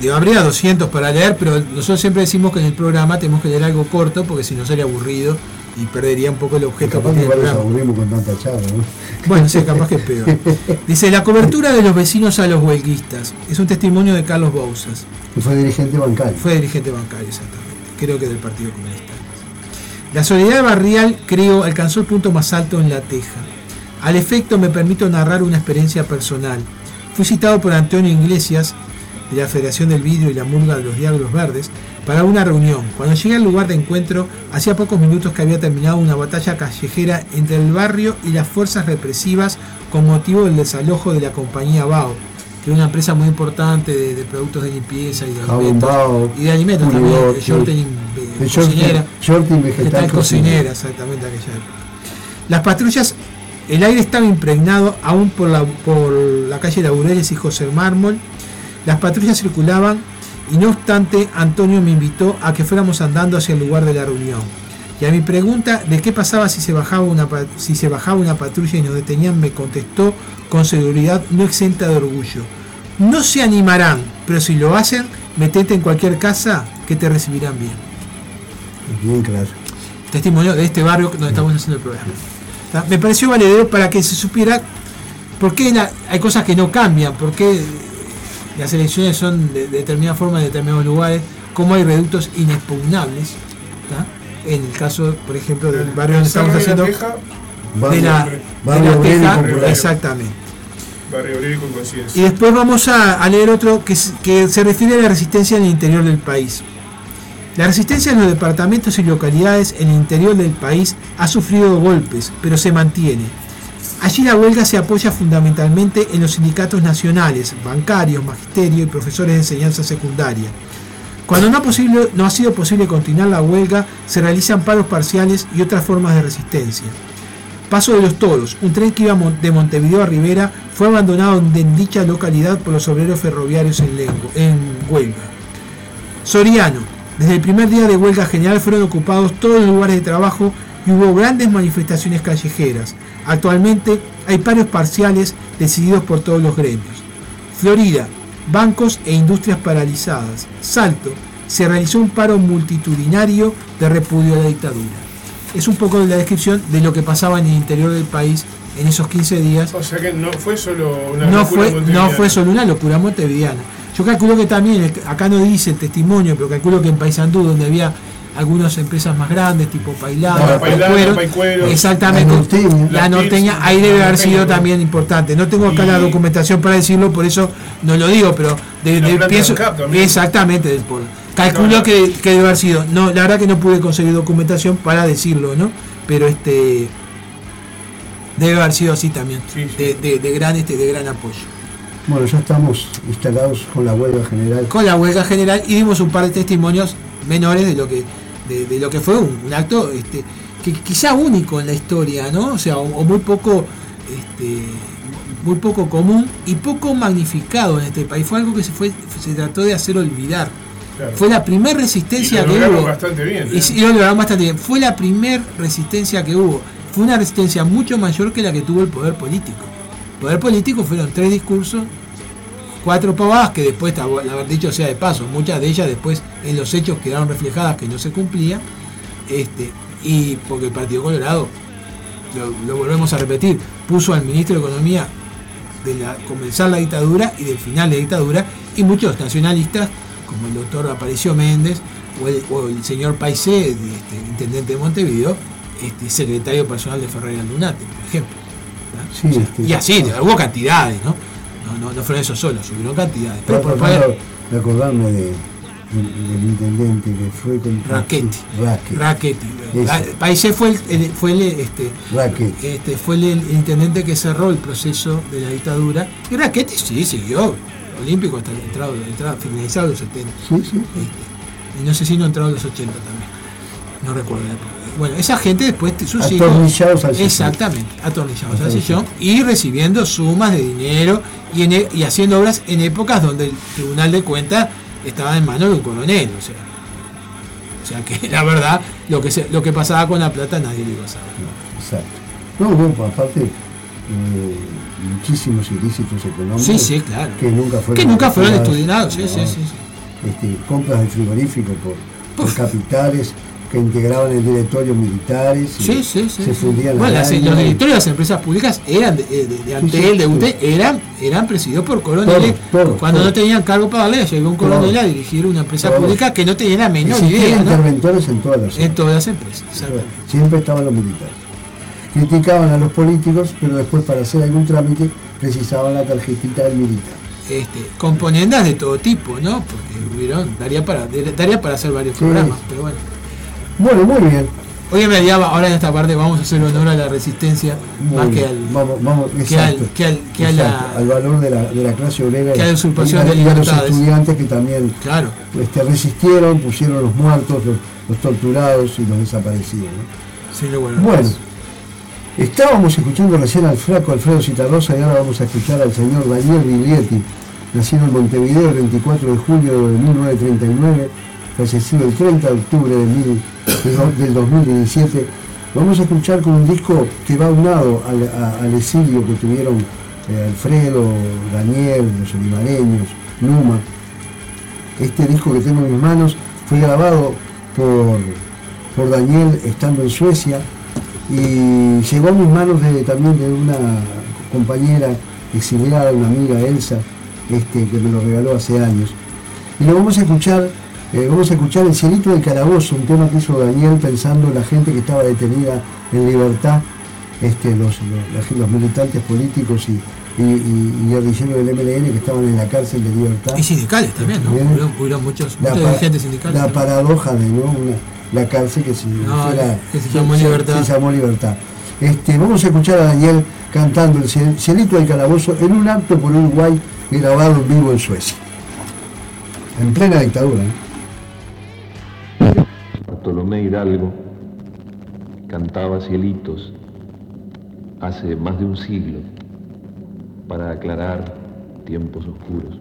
Digo, habría 200 para leer, pero nosotros siempre decimos que en el programa tenemos que leer algo corto porque si no sería aburrido y perdería un poco el objeto Capaz que aburrimos con tanta charla, ¿no? Bueno, sí, capaz que es peor. Dice, la cobertura de los vecinos a los huelguistas. Es un testimonio de Carlos Bouzas. Que fue dirigente bancario. Fue dirigente bancario, exactamente. Creo que del Partido Comunista. La solidaridad barrial, creo, alcanzó el punto más alto en La Teja. Al efecto, me permito narrar una experiencia personal. Fui citado por Antonio Iglesias, de la Federación del Vidrio y la Murga de los Diablos Verdes, para una reunión. Cuando llegué al lugar de encuentro, hacía pocos minutos que había terminado una batalla callejera entre el barrio y las fuerzas represivas con motivo del desalojo de la compañía BAO, que es una empresa muy importante de, de productos de limpieza y de alimentos. Y de alimentos también, de shortening, de de shorting- cocinera. shorting Vegetal cocinera. cocinera, exactamente aquella época. Las patrullas, el aire estaba impregnado aún por la, por la calle Laureles y José Mármol. Las patrullas circulaban y no obstante Antonio me invitó a que fuéramos andando hacia el lugar de la reunión. Y a mi pregunta de qué pasaba si se bajaba una, si se bajaba una patrulla y nos detenían, me contestó con seguridad no exenta de orgullo. No se animarán, pero si lo hacen, metete en cualquier casa que te recibirán bien Bien claro. testimonio de este barrio donde estamos haciendo el programa. Me pareció valedero para que se supiera por qué la- hay cosas que no cambian, por qué las elecciones son de, de determinada forma en determinados lugares, cómo hay reductos inexpugnables. En el caso, por ejemplo, del barrio donde estamos haciendo de la de de Barrio y Teja, exactamente. Barrio y con Y conciencia. después vamos a, a leer otro que, que se refiere a la resistencia en el interior del país. La resistencia en los departamentos y localidades en el interior del país ha sufrido golpes, pero se mantiene. Allí la huelga se apoya fundamentalmente en los sindicatos nacionales, bancarios, magisterio y profesores de enseñanza secundaria. Cuando no ha, posible- no sido posible continuar la huelga, se realizan paros parciales y otras formas de resistencia. Paso de los Toros, un tren que iba de Montevideo a Rivera, fue abandonado en dicha localidad por los obreros ferroviarios en, lengo- en huelga. Soriano, desde el primer día de huelga general fueron ocupados todos los lugares de trabajo y hubo grandes manifestaciones callejeras. Actualmente hay paros parciales decididos por todos los gremios. Florida, bancos e industrias paralizadas. Salto, se realizó un paro multitudinario de repudio a la dictadura. Es un poco de la descripción de lo que pasaba en el interior del país en esos 15 días. O sea que no fue solo una No locura fue, no fue solo una locura montevideana. Yo calculo que también, acá no dice el testimonio, pero calculo que en Paysandú, donde había algunas empresas más grandes, tipo Pailada, No, Pailada, Paicuero, Paicuero. exactamente, La norteña. la ahí debe haber sido también importante. No tengo acá Y- la documentación para decirlo, por eso no lo digo, pero de- de- pienso exactamente del. Calculo No, no. Que, que debe haber sido. No, la verdad que no pude conseguir documentación para decirlo, ¿no? Pero este Debe haber sido así también, Sí, sí. De, de- de gran, este, de gran apoyo. Bueno, ya estamos instalados con la huelga general. Con la huelga general y dimos un par de testimonios menores de lo que, de, de lo que fue un, un acto este, que quizá único en la historia, ¿no? O sea, o, o muy poco este, muy poco común y poco magnificado en este país. Fue algo que se fue, se trató de hacer olvidar. Claro. Fue la primera resistencia Y lo que hubo. bastante bien, Y ¿eh? sí, y lo lograron bastante bien. Fue la primera resistencia que hubo. Fue una resistencia mucho mayor que la que tuvo el poder político. El poder político fueron tres discursos, cuatro pavadas que después, haber dicho sea de paso, muchas de ellas después en los hechos quedaron reflejadas que no se cumplían. Este, y porque el Partido Colorado, lo, volvemos a repetir, puso al ministro de Economía de la, comenzar la dictadura y del final de la dictadura, y muchos nacionalistas, como el doctor Aparicio Méndez o el, o el señor Paisé, este, intendente de Montevideo, este, secretario personal de Ferreira Lunate, por ejemplo. ¿verdad? Sí, O sea, este- y así, hubo cantidades, ¿no? No, no, no fueron esos solos, hubieron cantidades. Pero por tratando de acordarme de, del, del intendente que fue con Raquetti. Raquetti. Raquetti. Paisé fue el, el- fue el, este, Raquetti. este, fue el, el intendente que cerró el proceso de la dictadura. Y Raquetti sí siguió olímpico hasta el entrado, entrado, finalizado los 70. Sí, sí. Este, y no sé si no entrado en los 80 también. No recuerdo la época. Bueno, esa gente después, sus hijos. Atornillados al sillón. Exactamente, atornillados al sillón y recibiendo sumas de dinero y, en e- y haciendo obras en épocas donde el Tribunal de Cuentas estaba en manos de un coronel. O sea, o sea que la verdad, lo que, se, lo que pasaba con la plata nadie lo iba a saber. Exacto. No, hubo aparte eh, muchísimos ilícitos económicos. Sí, sí, claro. Que nunca fueron, Que nunca fueron estudiados, sí, No. Este, compras de frigorífico por, por capitales que integraban el directorio militares Sí, sí, sí. se fundían Bueno, las- los directorios de las empresas públicas eran de, de, de Antel, de eran, eran presididos por coroneles. Todos, todos, Cuando no tenían cargo para darle, llegó un coronel a dirigir una empresa pública que no tenía la menor idea. ¿no? interventores en todas las En todas las empresas. Siempre estaban los militares. Criticaban a los políticos, pero después para hacer algún trámite precisaban la tarjetita del militar. Este, componendas de todo tipo, ¿no? Porque hubieron, daría para, daría para hacer varios Sí. programas, pero bueno. Bueno, muy bien. Hoy en realidad, ahora en esta parte vamos a hacer honor a la resistencia muy más que al, vamos, vamos, que al- que al- que a la- exacto, al valor de la, de la clase obrera que a la y- usurpación y, a- de y a los estudiantes que también Claro. este, resistieron, pusieron los muertos, los, los torturados y los desaparecidos. ¿no? Sí, lo bueno. Bueno, estábamos escuchando recién al flaco Alfredo Citarrosa y ahora vamos a escuchar al señor Daniel Biglietti, nacido en Montevideo el 24 de julio de 1939, fallecido el 30 de octubre de mil- de do- del 2017. Vamos a escuchar con un disco que va unado al, a- al exilio que tuvieron eh, Alfredo, Daniel, los olivareños, Numa. Este disco que tengo en mis manos fue grabado por, por Daniel estando en Suecia y llegó a mis manos de- también de una compañera exiliada, una amiga Elsa, este, que me lo regaló hace años. Y lo vamos a escuchar, eh, vamos a escuchar El cielito del calabozo, un tema que hizo Daniel pensando en la gente que estaba detenida en libertad, este, los, militantes políticos y, y, y- y guerrilleros del MLN que estaban en la cárcel de libertad. Y sindicales también, ¿no? Bien. Hubieron, hubieron muchos, La, muchos dirigentes sindicales. la paradoja de ¿no? Una- la cárcel que se, No, fuera- que se llamó Libertad. se llamó Libertad. Este, vamos a escuchar a Daniel cantando el ciel- cielito del calabozo en un acto por Uruguay grabado en vivo en Suecia. En plena dictadura. ¿eh? Bartolomé Hidalgo cantaba cielitos hace más de un siglo para aclarar tiempos oscuros.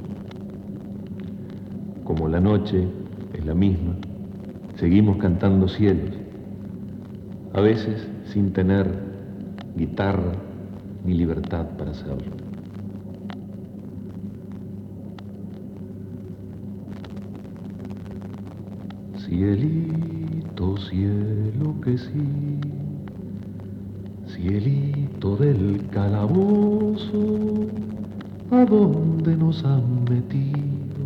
Como la noche es la misma, seguimos cantando cielos, a veces sin tener guitarra ni libertad para hacerlo. Cielito, cielo que sí, cielito del calabozo, ¿a dónde nos han metido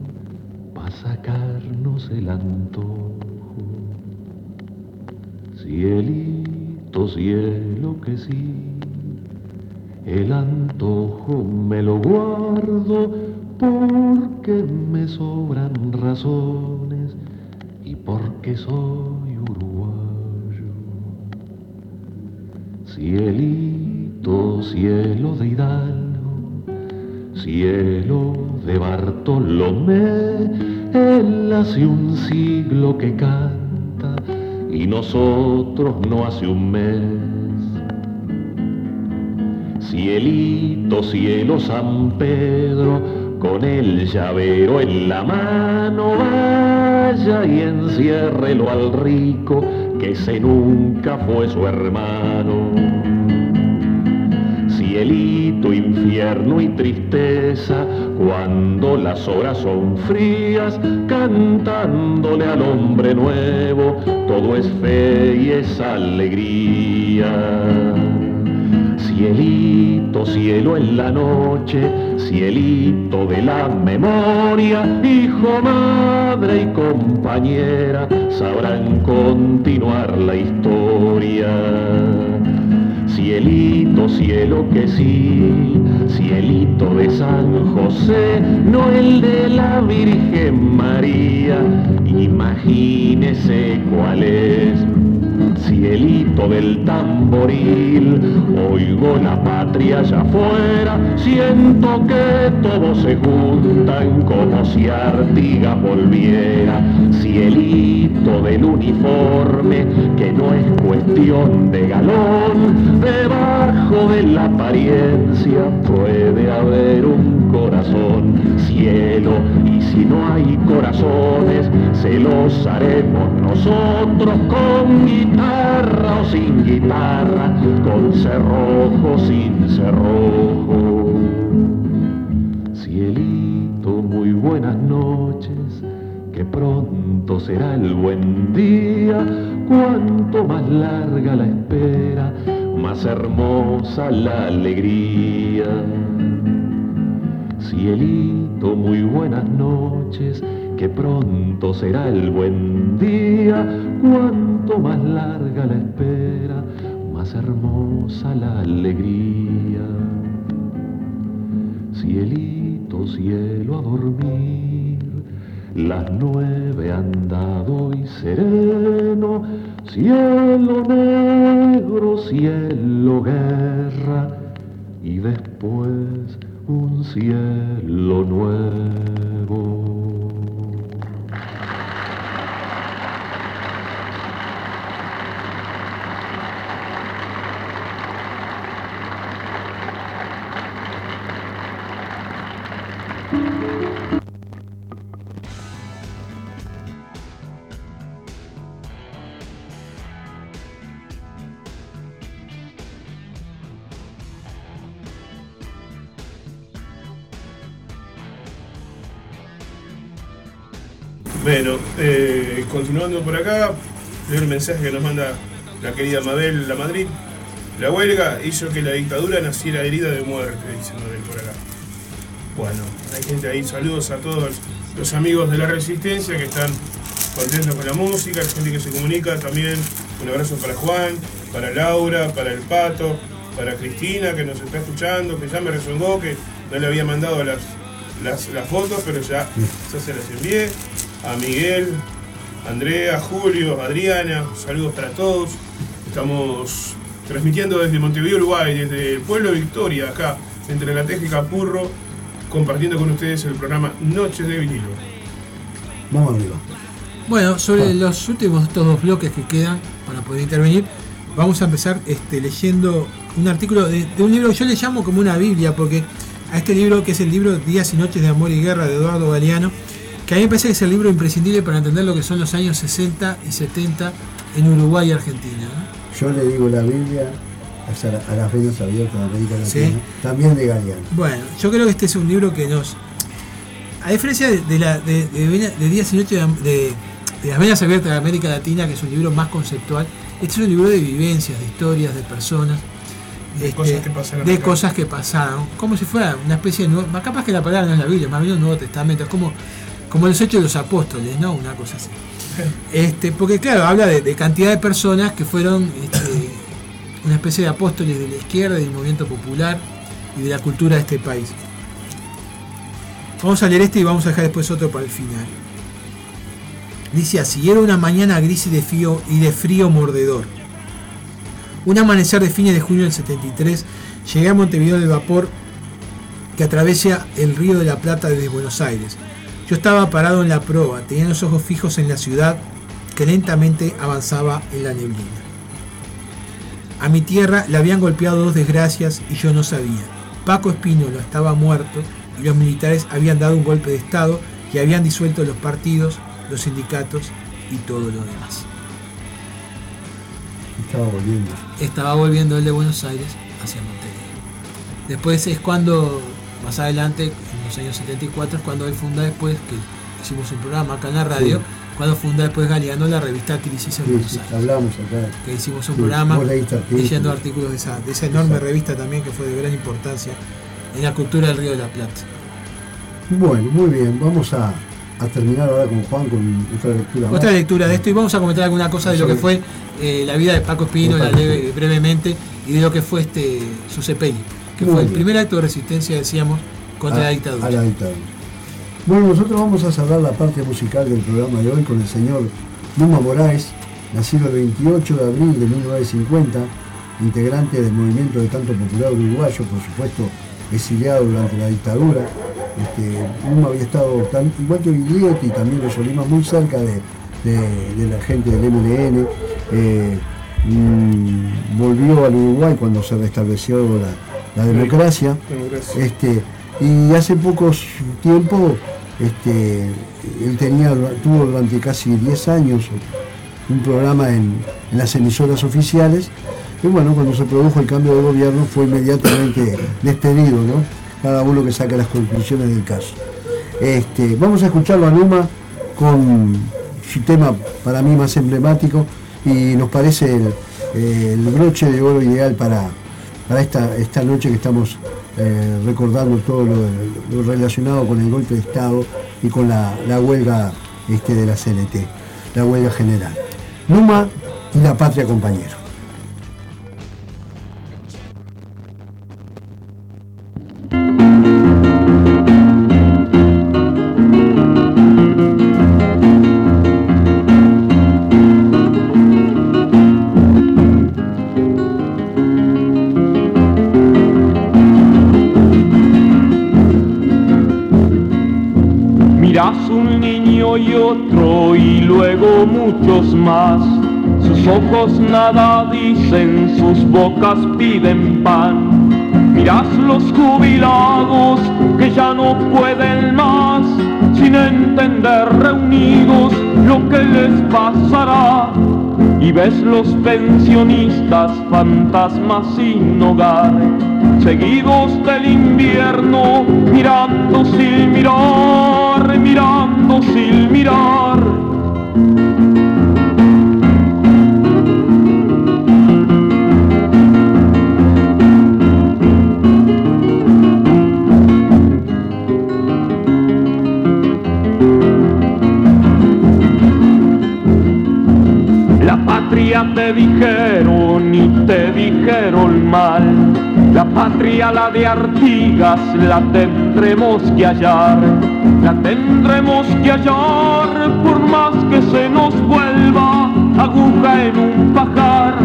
para sacarnos el antojo? Cielito, cielo que sí, el antojo me lo guardo porque me sobran razones y porque soy uruguayo. Cielito cielo de Hidalgo, cielo de Bartolomé, él hace un siglo que canta y nosotros no hace un mes. Cielito, cielo San Pedro, con el llavero en la mano, vaya y enciérrelo al rico, que ese nunca fue su hermano. Cielito, infierno y tristeza, cuando las horas son frías, cantándole al hombre nuevo, todo es fe y es alegría. Cielito, cielo en la noche, cielito de la memoria, hijo, madre y compañera, sabrán continuar la historia. Cielito, cielo que sí, cielito de San José, no el de la Virgen María, imagínese cuál es. Cielito del tamboril, oigo la patria allá afuera, siento que todos se juntan como si Artigas volviera. Cielito del uniforme, que no es cuestión de galón, debajo de la apariencia puede haber un corazón. Cielo, y si no hay corazones, se los haremos nosotros con guitarra o sin guitarra, con cerrojo, sin cerrojo. Cielito, muy buenas noches, que pronto será el buen día, cuanto más larga la espera, más hermosa la alegría. Cielito, muy buenas noches, que pronto será el buen día, cuanto más larga la espera, más hermosa la alegría. Cielito, cielo a dormir, las nueve han dado y sereno, cielo negro, cielo guerra, y después un cielo nuevo. Bueno, eh, continuando por acá, leo el mensaje que nos manda la querida Mabel La Madrid. La huelga hizo que la dictadura naciera herida de muerte, dice Mabel por acá. Bueno, hay gente ahí, saludos a todos los amigos de la Resistencia que están contentos con la música, hay gente que se comunica también. Un abrazo para Juan, para Laura, para el Pato, para Cristina que nos está escuchando, que ya me resongó, que no le había mandado las, las, las fotos, pero ya, ya se las envié. A Miguel, Andrea, Julio, Adriana, saludos para todos. Estamos transmitiendo desde Montevideo, Uruguay, desde el pueblo de Victoria, acá, entre La Teja y Capurro, compartiendo con ustedes el programa Noches de Vinilo. Vamos arriba. Bueno, sobre los últimos estos dos bloques que quedan para poder intervenir, vamos a empezar este, leyendo un artículo de, de un libro que yo le llamo como una Biblia, porque a este libro, que es el libro Días y Noches de Amor y Guerra de Eduardo Galeano, que a mí me parece que es el libro imprescindible para entender lo que son los años 60 y 70 en Uruguay y Argentina. ¿no? Yo le digo la Biblia a, la- a las venas abiertas de América Latina, Sí. también de Galeano. Bueno, yo creo que este es un libro que nos. A diferencia de, de la, de, de Vena- de Días y Noches de, de- de las Venas Abiertas de América Latina, que es un libro más conceptual, este es un libro de vivencias, de historias, de personas. De este, cosas que pasaron de cosas que pasaron, como si fuera una especie de nuevo, más capaz que la palabra no es la Biblia, más bien un Nuevo Testamento, es como, como los hechos de los apóstoles, ¿no? Una cosa así. Este, porque claro, habla de, de cantidad de personas que fueron este, una especie de apóstoles de la izquierda del movimiento popular y de la cultura de este país. Vamos a leer este y vamos a dejar después otro para el final. Dice así, era una mañana gris y de frío, y de frío mordedor. Un amanecer de fines de junio del 73, llegué a Montevideo del vapor que atraviesa el río de la Plata desde Buenos Aires. Yo estaba parado en la proa, tenía los ojos fijos en la ciudad que lentamente avanzaba en la neblina. A mi tierra le habían golpeado dos desgracias y yo no sabía. Paco Espínola estaba muerto y los militares habían dado un golpe de Estado y habían disuelto los partidos, los sindicatos y todo lo demás. Estaba volviendo. Estaba volviendo el de Buenos Aires hacia Montevideo. Después es cuando, más adelante, los años 74, es cuando él funda después, que hicimos un programa acá en la radio, Sí. cuando funda después Galeano la revista Crisis en Buenos Aires. hablamos acá. Que hicimos un programa leyendo artículos de esa, de esa enorme Exacto. revista también que fue de gran importancia en la cultura del Río de la Plata. Bueno, muy bien, vamos a, a terminar ahora con Juan con otra lectura. más. Otra lectura de esto y vamos a comentar alguna cosa de lo que fue eh, la vida de Paco Espino, la leve- brevemente, y de lo que fue este su sepelio, que Muy fue el primer acto de resistencia, decíamos, contra A- la dictadura. A la dictadura. Bueno, nosotros vamos a cerrar la parte musical del programa de hoy con el señor Numa Moraes, nacido el 28 de abril de 1950, integrante del movimiento de canto popular uruguayo, por supuesto exiliado durante la dictadura. Este, Numa había estado, tan- igual que Viglietti y también los Olimas, muy cerca de, de- de la gente del MLN. eh, mm, volvió al Uruguay cuando se restableció la, la democracia. Democracia. Este, y hace pocos tiempo, este, él tenía, tuvo durante casi 10 años un programa en, las emisoras oficiales. Y bueno, cuando se produjo el cambio de gobierno fue inmediatamente despedido, ¿no? Cada uno que saca las conclusiones del caso. Este, vamos a escucharlo a Numa con su tema para mí más emblemático y nos parece el, el broche de oro ideal para, para esta, esta noche que estamos eh, recordando todo lo, relacionado con el golpe de Estado y con la, la huelga este, de la CNT, la huelga general. Numa y la patria compañero. Piden pan. Mirás los jubilados que ya no pueden más, sin entender reunidos lo que les pasará. Y ves los pensionistas fantasmas sin hogar, seguidos del invierno, mirando sin mirar, mirando sin mirar. Te dijeron y te dijeron mal. La patria, la de Artigas, la tendremos que hallar. La tendremos que hallar por más que se nos vuelva aguja en un pajar.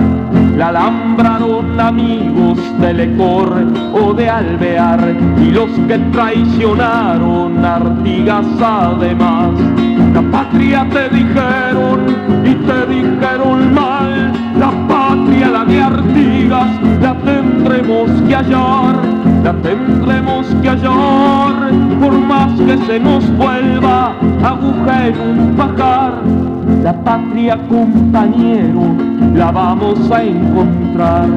La alambraron amigos de Lecor o de Alvear y los que traicionaron Artigas además. La patria te dijeron y te dijeron mal. De Artigas, la tendremos que hallar. La tendremos que hallar por más que se nos vuelva aguja en un pajar. La patria, compañero, la vamos a encontrar.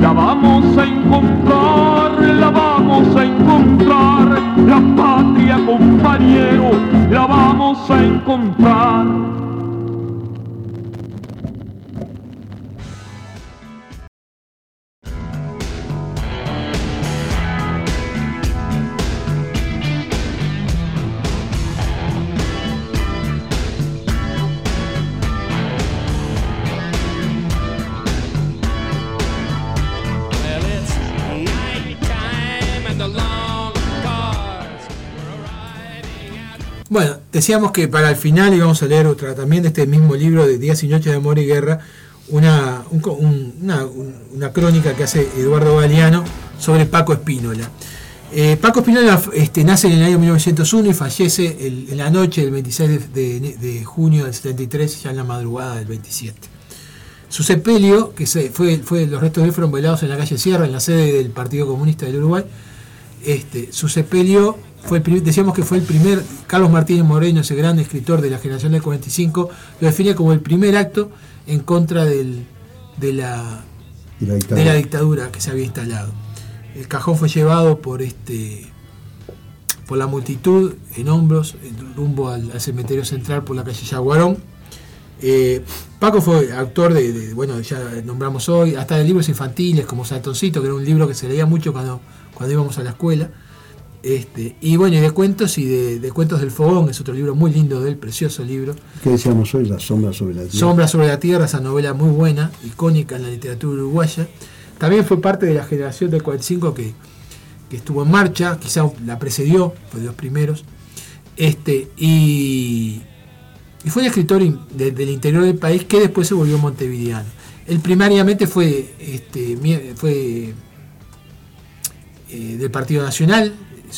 La vamos a encontrar, la vamos a encontrar. La patria, compañero, la vamos a encontrar. Decíamos que para el final íbamos a leer otra también de este mismo libro de Días y Noches de Amor y Guerra, una, una, un- una crónica que hace Eduardo Galeano sobre Paco Espínola. Eh, Paco Espínola este, nace en el año 1901 y fallece en la noche del 26 de, junio del 73, ya en la madrugada del 27. Su sepelio, que se, fue, fue, los restos de él fueron velados en la calle Sierra, en la sede del Partido Comunista del Uruguay. Este, su sepelio fue, decíamos que fue el primer, Carlos Martínez Moreno, ese gran escritor de la generación del 45, lo define como el primer acto en contra del- de, la, la de dictadura. la dictadura que se había instalado. El cajón fue llevado por este por la multitud en hombros rumbo al, al cementerio central por la calle Yaguarón. Eh, Paco fue autor de, de- bueno, ya nombramos hoy, hasta de libros infantiles como Saltoncito, que era un libro que se leía mucho cuando, cuando íbamos a la escuela. Este, y bueno, y de cuentos y de, de cuentos del fogón, es otro libro muy lindo de él, precioso libro. ¿Qué decíamos hoy? La sombra sobre la tierra. Sombra sobre la Tierra, esa novela muy buena, icónica en la literatura uruguaya. También fue parte de la generación del 45 que, que estuvo en marcha, quizá la precedió, fue de los primeros. Este, y, y fue un escritor in- de- del interior del país que después se volvió montevideano. Él primariamente fue, este, fue eh, del Partido Nacional,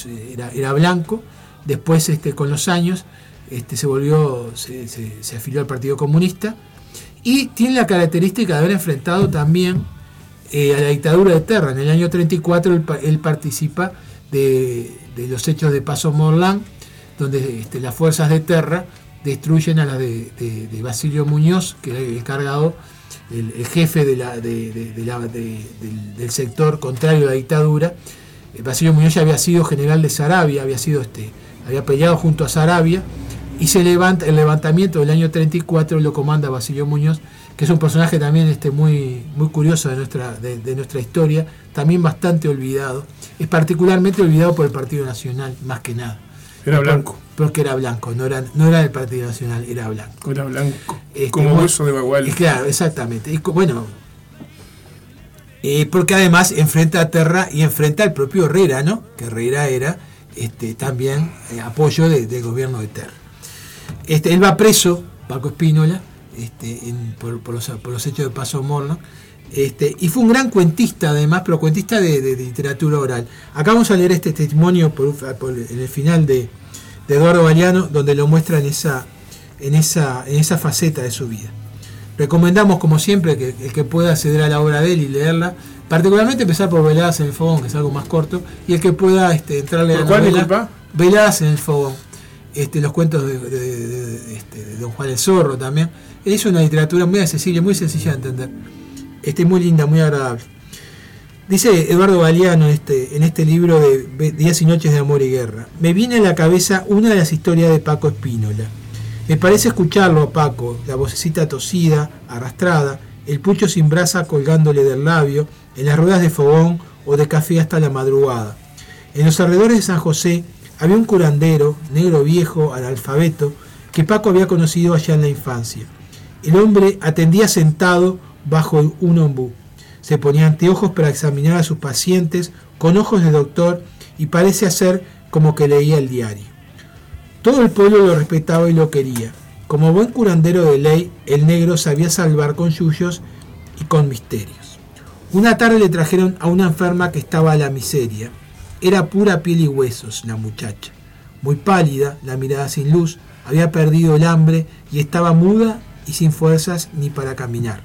era, blanco, después este, con los años este, se volvió, se, se- afilió al Partido Comunista y tiene la característica de haber enfrentado también eh, a la dictadura de Terra. En el año 34 él, él participa de, los hechos de Paso Morlán, donde este, las fuerzas de Terra destruyen a las de, Basilio Muñoz, que era el encargado, el, jefe del, del sector contrario a la dictadura. Basilio Muñoz ya había sido general de Sarabia, había sido este, había peleado junto a Sarabia y se levanta el levantamiento del año 34 lo comanda Basilio Muñoz, que es un personaje también este, muy, muy curioso de nuestra, de, de nuestra historia, también bastante olvidado. Es particularmente olvidado por el Partido Nacional, más que nada. Era blanco. Porque era blanco, no era, no era del Partido Nacional, era blanco. Era blanco. Este, como hueso de bagual. Claro, exactamente. Y bueno, eh, porque además enfrenta a Terra y enfrenta al propio Herrera, ¿no? Que Herrera era este, también eh, apoyo de- del gobierno de Terra. Este, él va preso, Paco Espínola, este, por, los, hechos de Paso Morno. Y fue un gran cuentista además, pero cuentista de, literatura oral. Acá vamos a leer este testimonio en el final de, Eduardo Galeano, donde lo muestra en esa faceta de su vida. Recomendamos, como siempre, que el que pueda acceder a la obra de él y leerla, particularmente empezar por Veladas en el Fogón, que es algo más corto, y el que pueda este, entrarle a ¿Por la cuál, novela? Veladas en el Fogón. Este, los cuentos de, de- de- de- este, de Don Juan el Zorro también. Es una literatura muy accesible, muy sencilla de entender. Este, muy linda, muy agradable. Dice Eduardo Galeano en este, en este libro de Días y Noches de Amor y Guerra. Me viene a la cabeza una de las historias de Paco Espínola. Me parece escucharlo a Paco, la vocecita tosida, arrastrada, el pucho sin brasa colgándole del labio, en las ruedas de fogón o de café hasta la madrugada. En los alrededores de San José había un curandero, negro viejo, analfabeto, que Paco había conocido allá en la infancia. El hombre atendía sentado bajo un ombú. Se ponía anteojos para examinar a sus pacientes con ojos de doctor y parece hacer como que leía el diario. Todo el pueblo lo respetaba y lo quería. Como buen curandero de ley, el negro sabía salvar con yuyos y con misterios. Una tarde le trajeron a una enferma que estaba a la miseria. Era pura piel y huesos la muchacha. Muy pálida, la mirada sin luz, había perdido el hambre y estaba muda y sin fuerzas ni para caminar.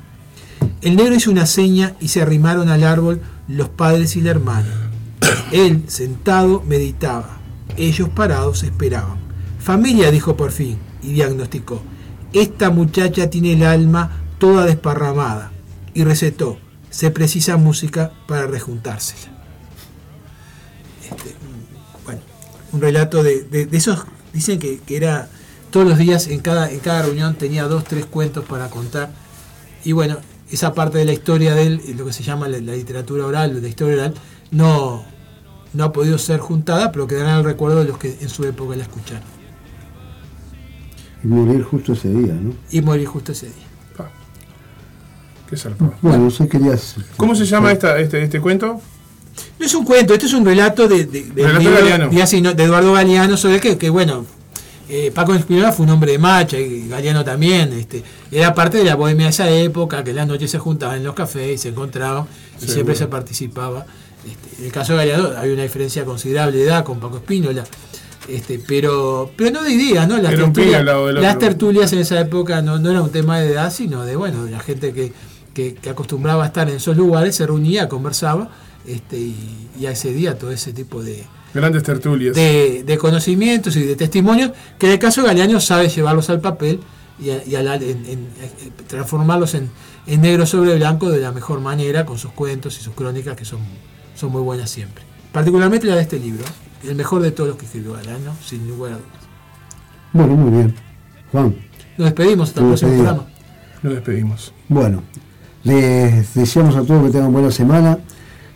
El negro hizo una seña y se arrimaron al árbol los padres y la hermana. Él, sentado, meditaba. Ellos parados esperaban. Familia, dijo por fin, y diagnosticó. Esta muchacha tiene el alma toda desparramada. Y recetó. Se precisa música para rejuntársela. Este, bueno, un relato de, de- esos, dicen que, que era todos los días, en cada, en cada reunión tenía dos, tres cuentos para contar. Y bueno, esa parte de la historia de él, lo que se llama la, la literatura oral, la historia oral, no, no ha podido ser juntada, pero quedará en el recuerdo de los que en su época la escucharon. Y morir justo ese día, ¿no? Y morir justo ese día. Qué zarpado. Bueno, no sé, querías... ¿Cómo se llama esta, este, este cuento? No es un cuento, esto es un relato de, Relato libro Eduardo Galeano sobre que, que bueno, eh, Paco Espinola fue un hombre de marcha y Galeano también. Este, era parte de la bohemia de esa época, que en las noches se juntaban en los cafés y se encontraban y siempre se participaba. Este, en el caso de Galeano había una diferencia considerable de edad con Paco Espínola. Este, pero, pero no de ideas, ¿no? Las, tertulias, las tertulias en esa época no, no era un tema de edad, sino de bueno, de la gente que, que- que acostumbraba a estar en esos lugares, se reunía, conversaba, este, y, y accedía a todo ese tipo de, Grandes tertulias. de, de conocimientos y de testimonios, que en el caso de Galeano sabe llevarlos al papel y, a- y a la- en- en- eh, transformarlos en, en negro sobre blanco de la mejor manera, con sus cuentos y sus crónicas, que son, son muy buenas siempre. Particularmente la de este libro, el mejor de todos los que escribió Galeano, sin lugar a dudas. Bueno, muy bien. Juan, Nos despedimos hasta el próximo despedimos. programa. Nos despedimos. bueno, les deseamos a todos que tengan buena semana.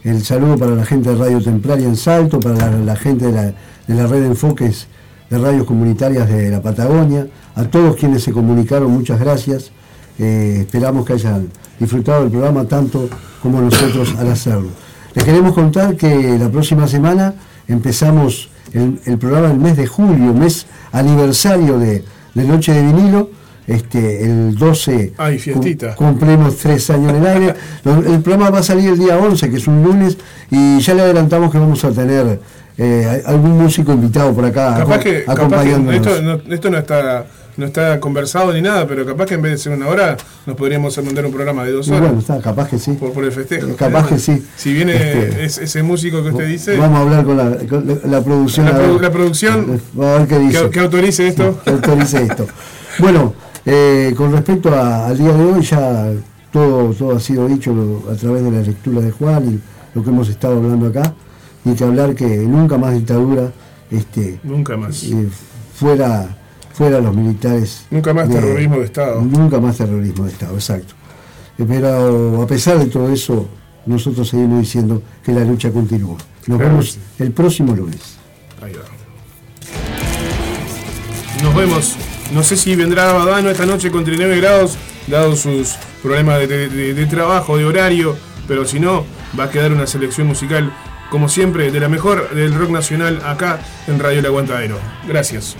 El saludo para la gente de Radio Templaria en Salto, para la, la gente de la, de la red de enfoques de radios comunitarias de la Patagonia, a todos quienes se comunicaron, muchas gracias. Eh, esperamos que hayan disfrutado del programa tanto como nosotros al hacerlo. Les queremos contar que la próxima semana empezamos el, el programa del mes de julio, mes aniversario de, de Noche de Vinilo. Este, el 12 Ay, cumplimos tres años en el aire. El programa va a salir el día 11, que es un lunes, y ya le adelantamos que vamos a tener eh, algún músico invitado por acá Capaz aco- que, capaz que acompañándonos. esto, no, esto no está no está conversado ni nada, pero capaz que en vez de ser una hora nos podríamos mandar un programa de dos Y horas bueno, está, capaz que sí. por, por el festejo. Capaz que sí. Si viene Este, es- ese músico que usted dice, Vamos a hablar con la, con la- producción. La a la producción, a ver qué dice. que, que autorice esto. que autorice esto. Bueno, eh, con respecto a- al día de hoy, ya todo, todo ha sido dicho a través de la lectura de Juan y lo que hemos estado hablando acá. Y que hablar que nunca más dictadura este, Nunca más. eh, fuera, fuera los militares. Nunca más terrorismo de Estado. Nunca más terrorismo de Estado, exacto. Pero a pesar de todo eso, nosotros seguimos diciendo que la lucha continúa. Nos Claro vemos el próximo lunes. Ahí va. Nos vemos. No sé si vendrá Badano esta noche con 39 grados, dado sus problemas de- de trabajo, de horario, pero si no, va a quedar una selección musical, como siempre, de la mejor del rock nacional acá en Radio El Aguantadero. Gracias.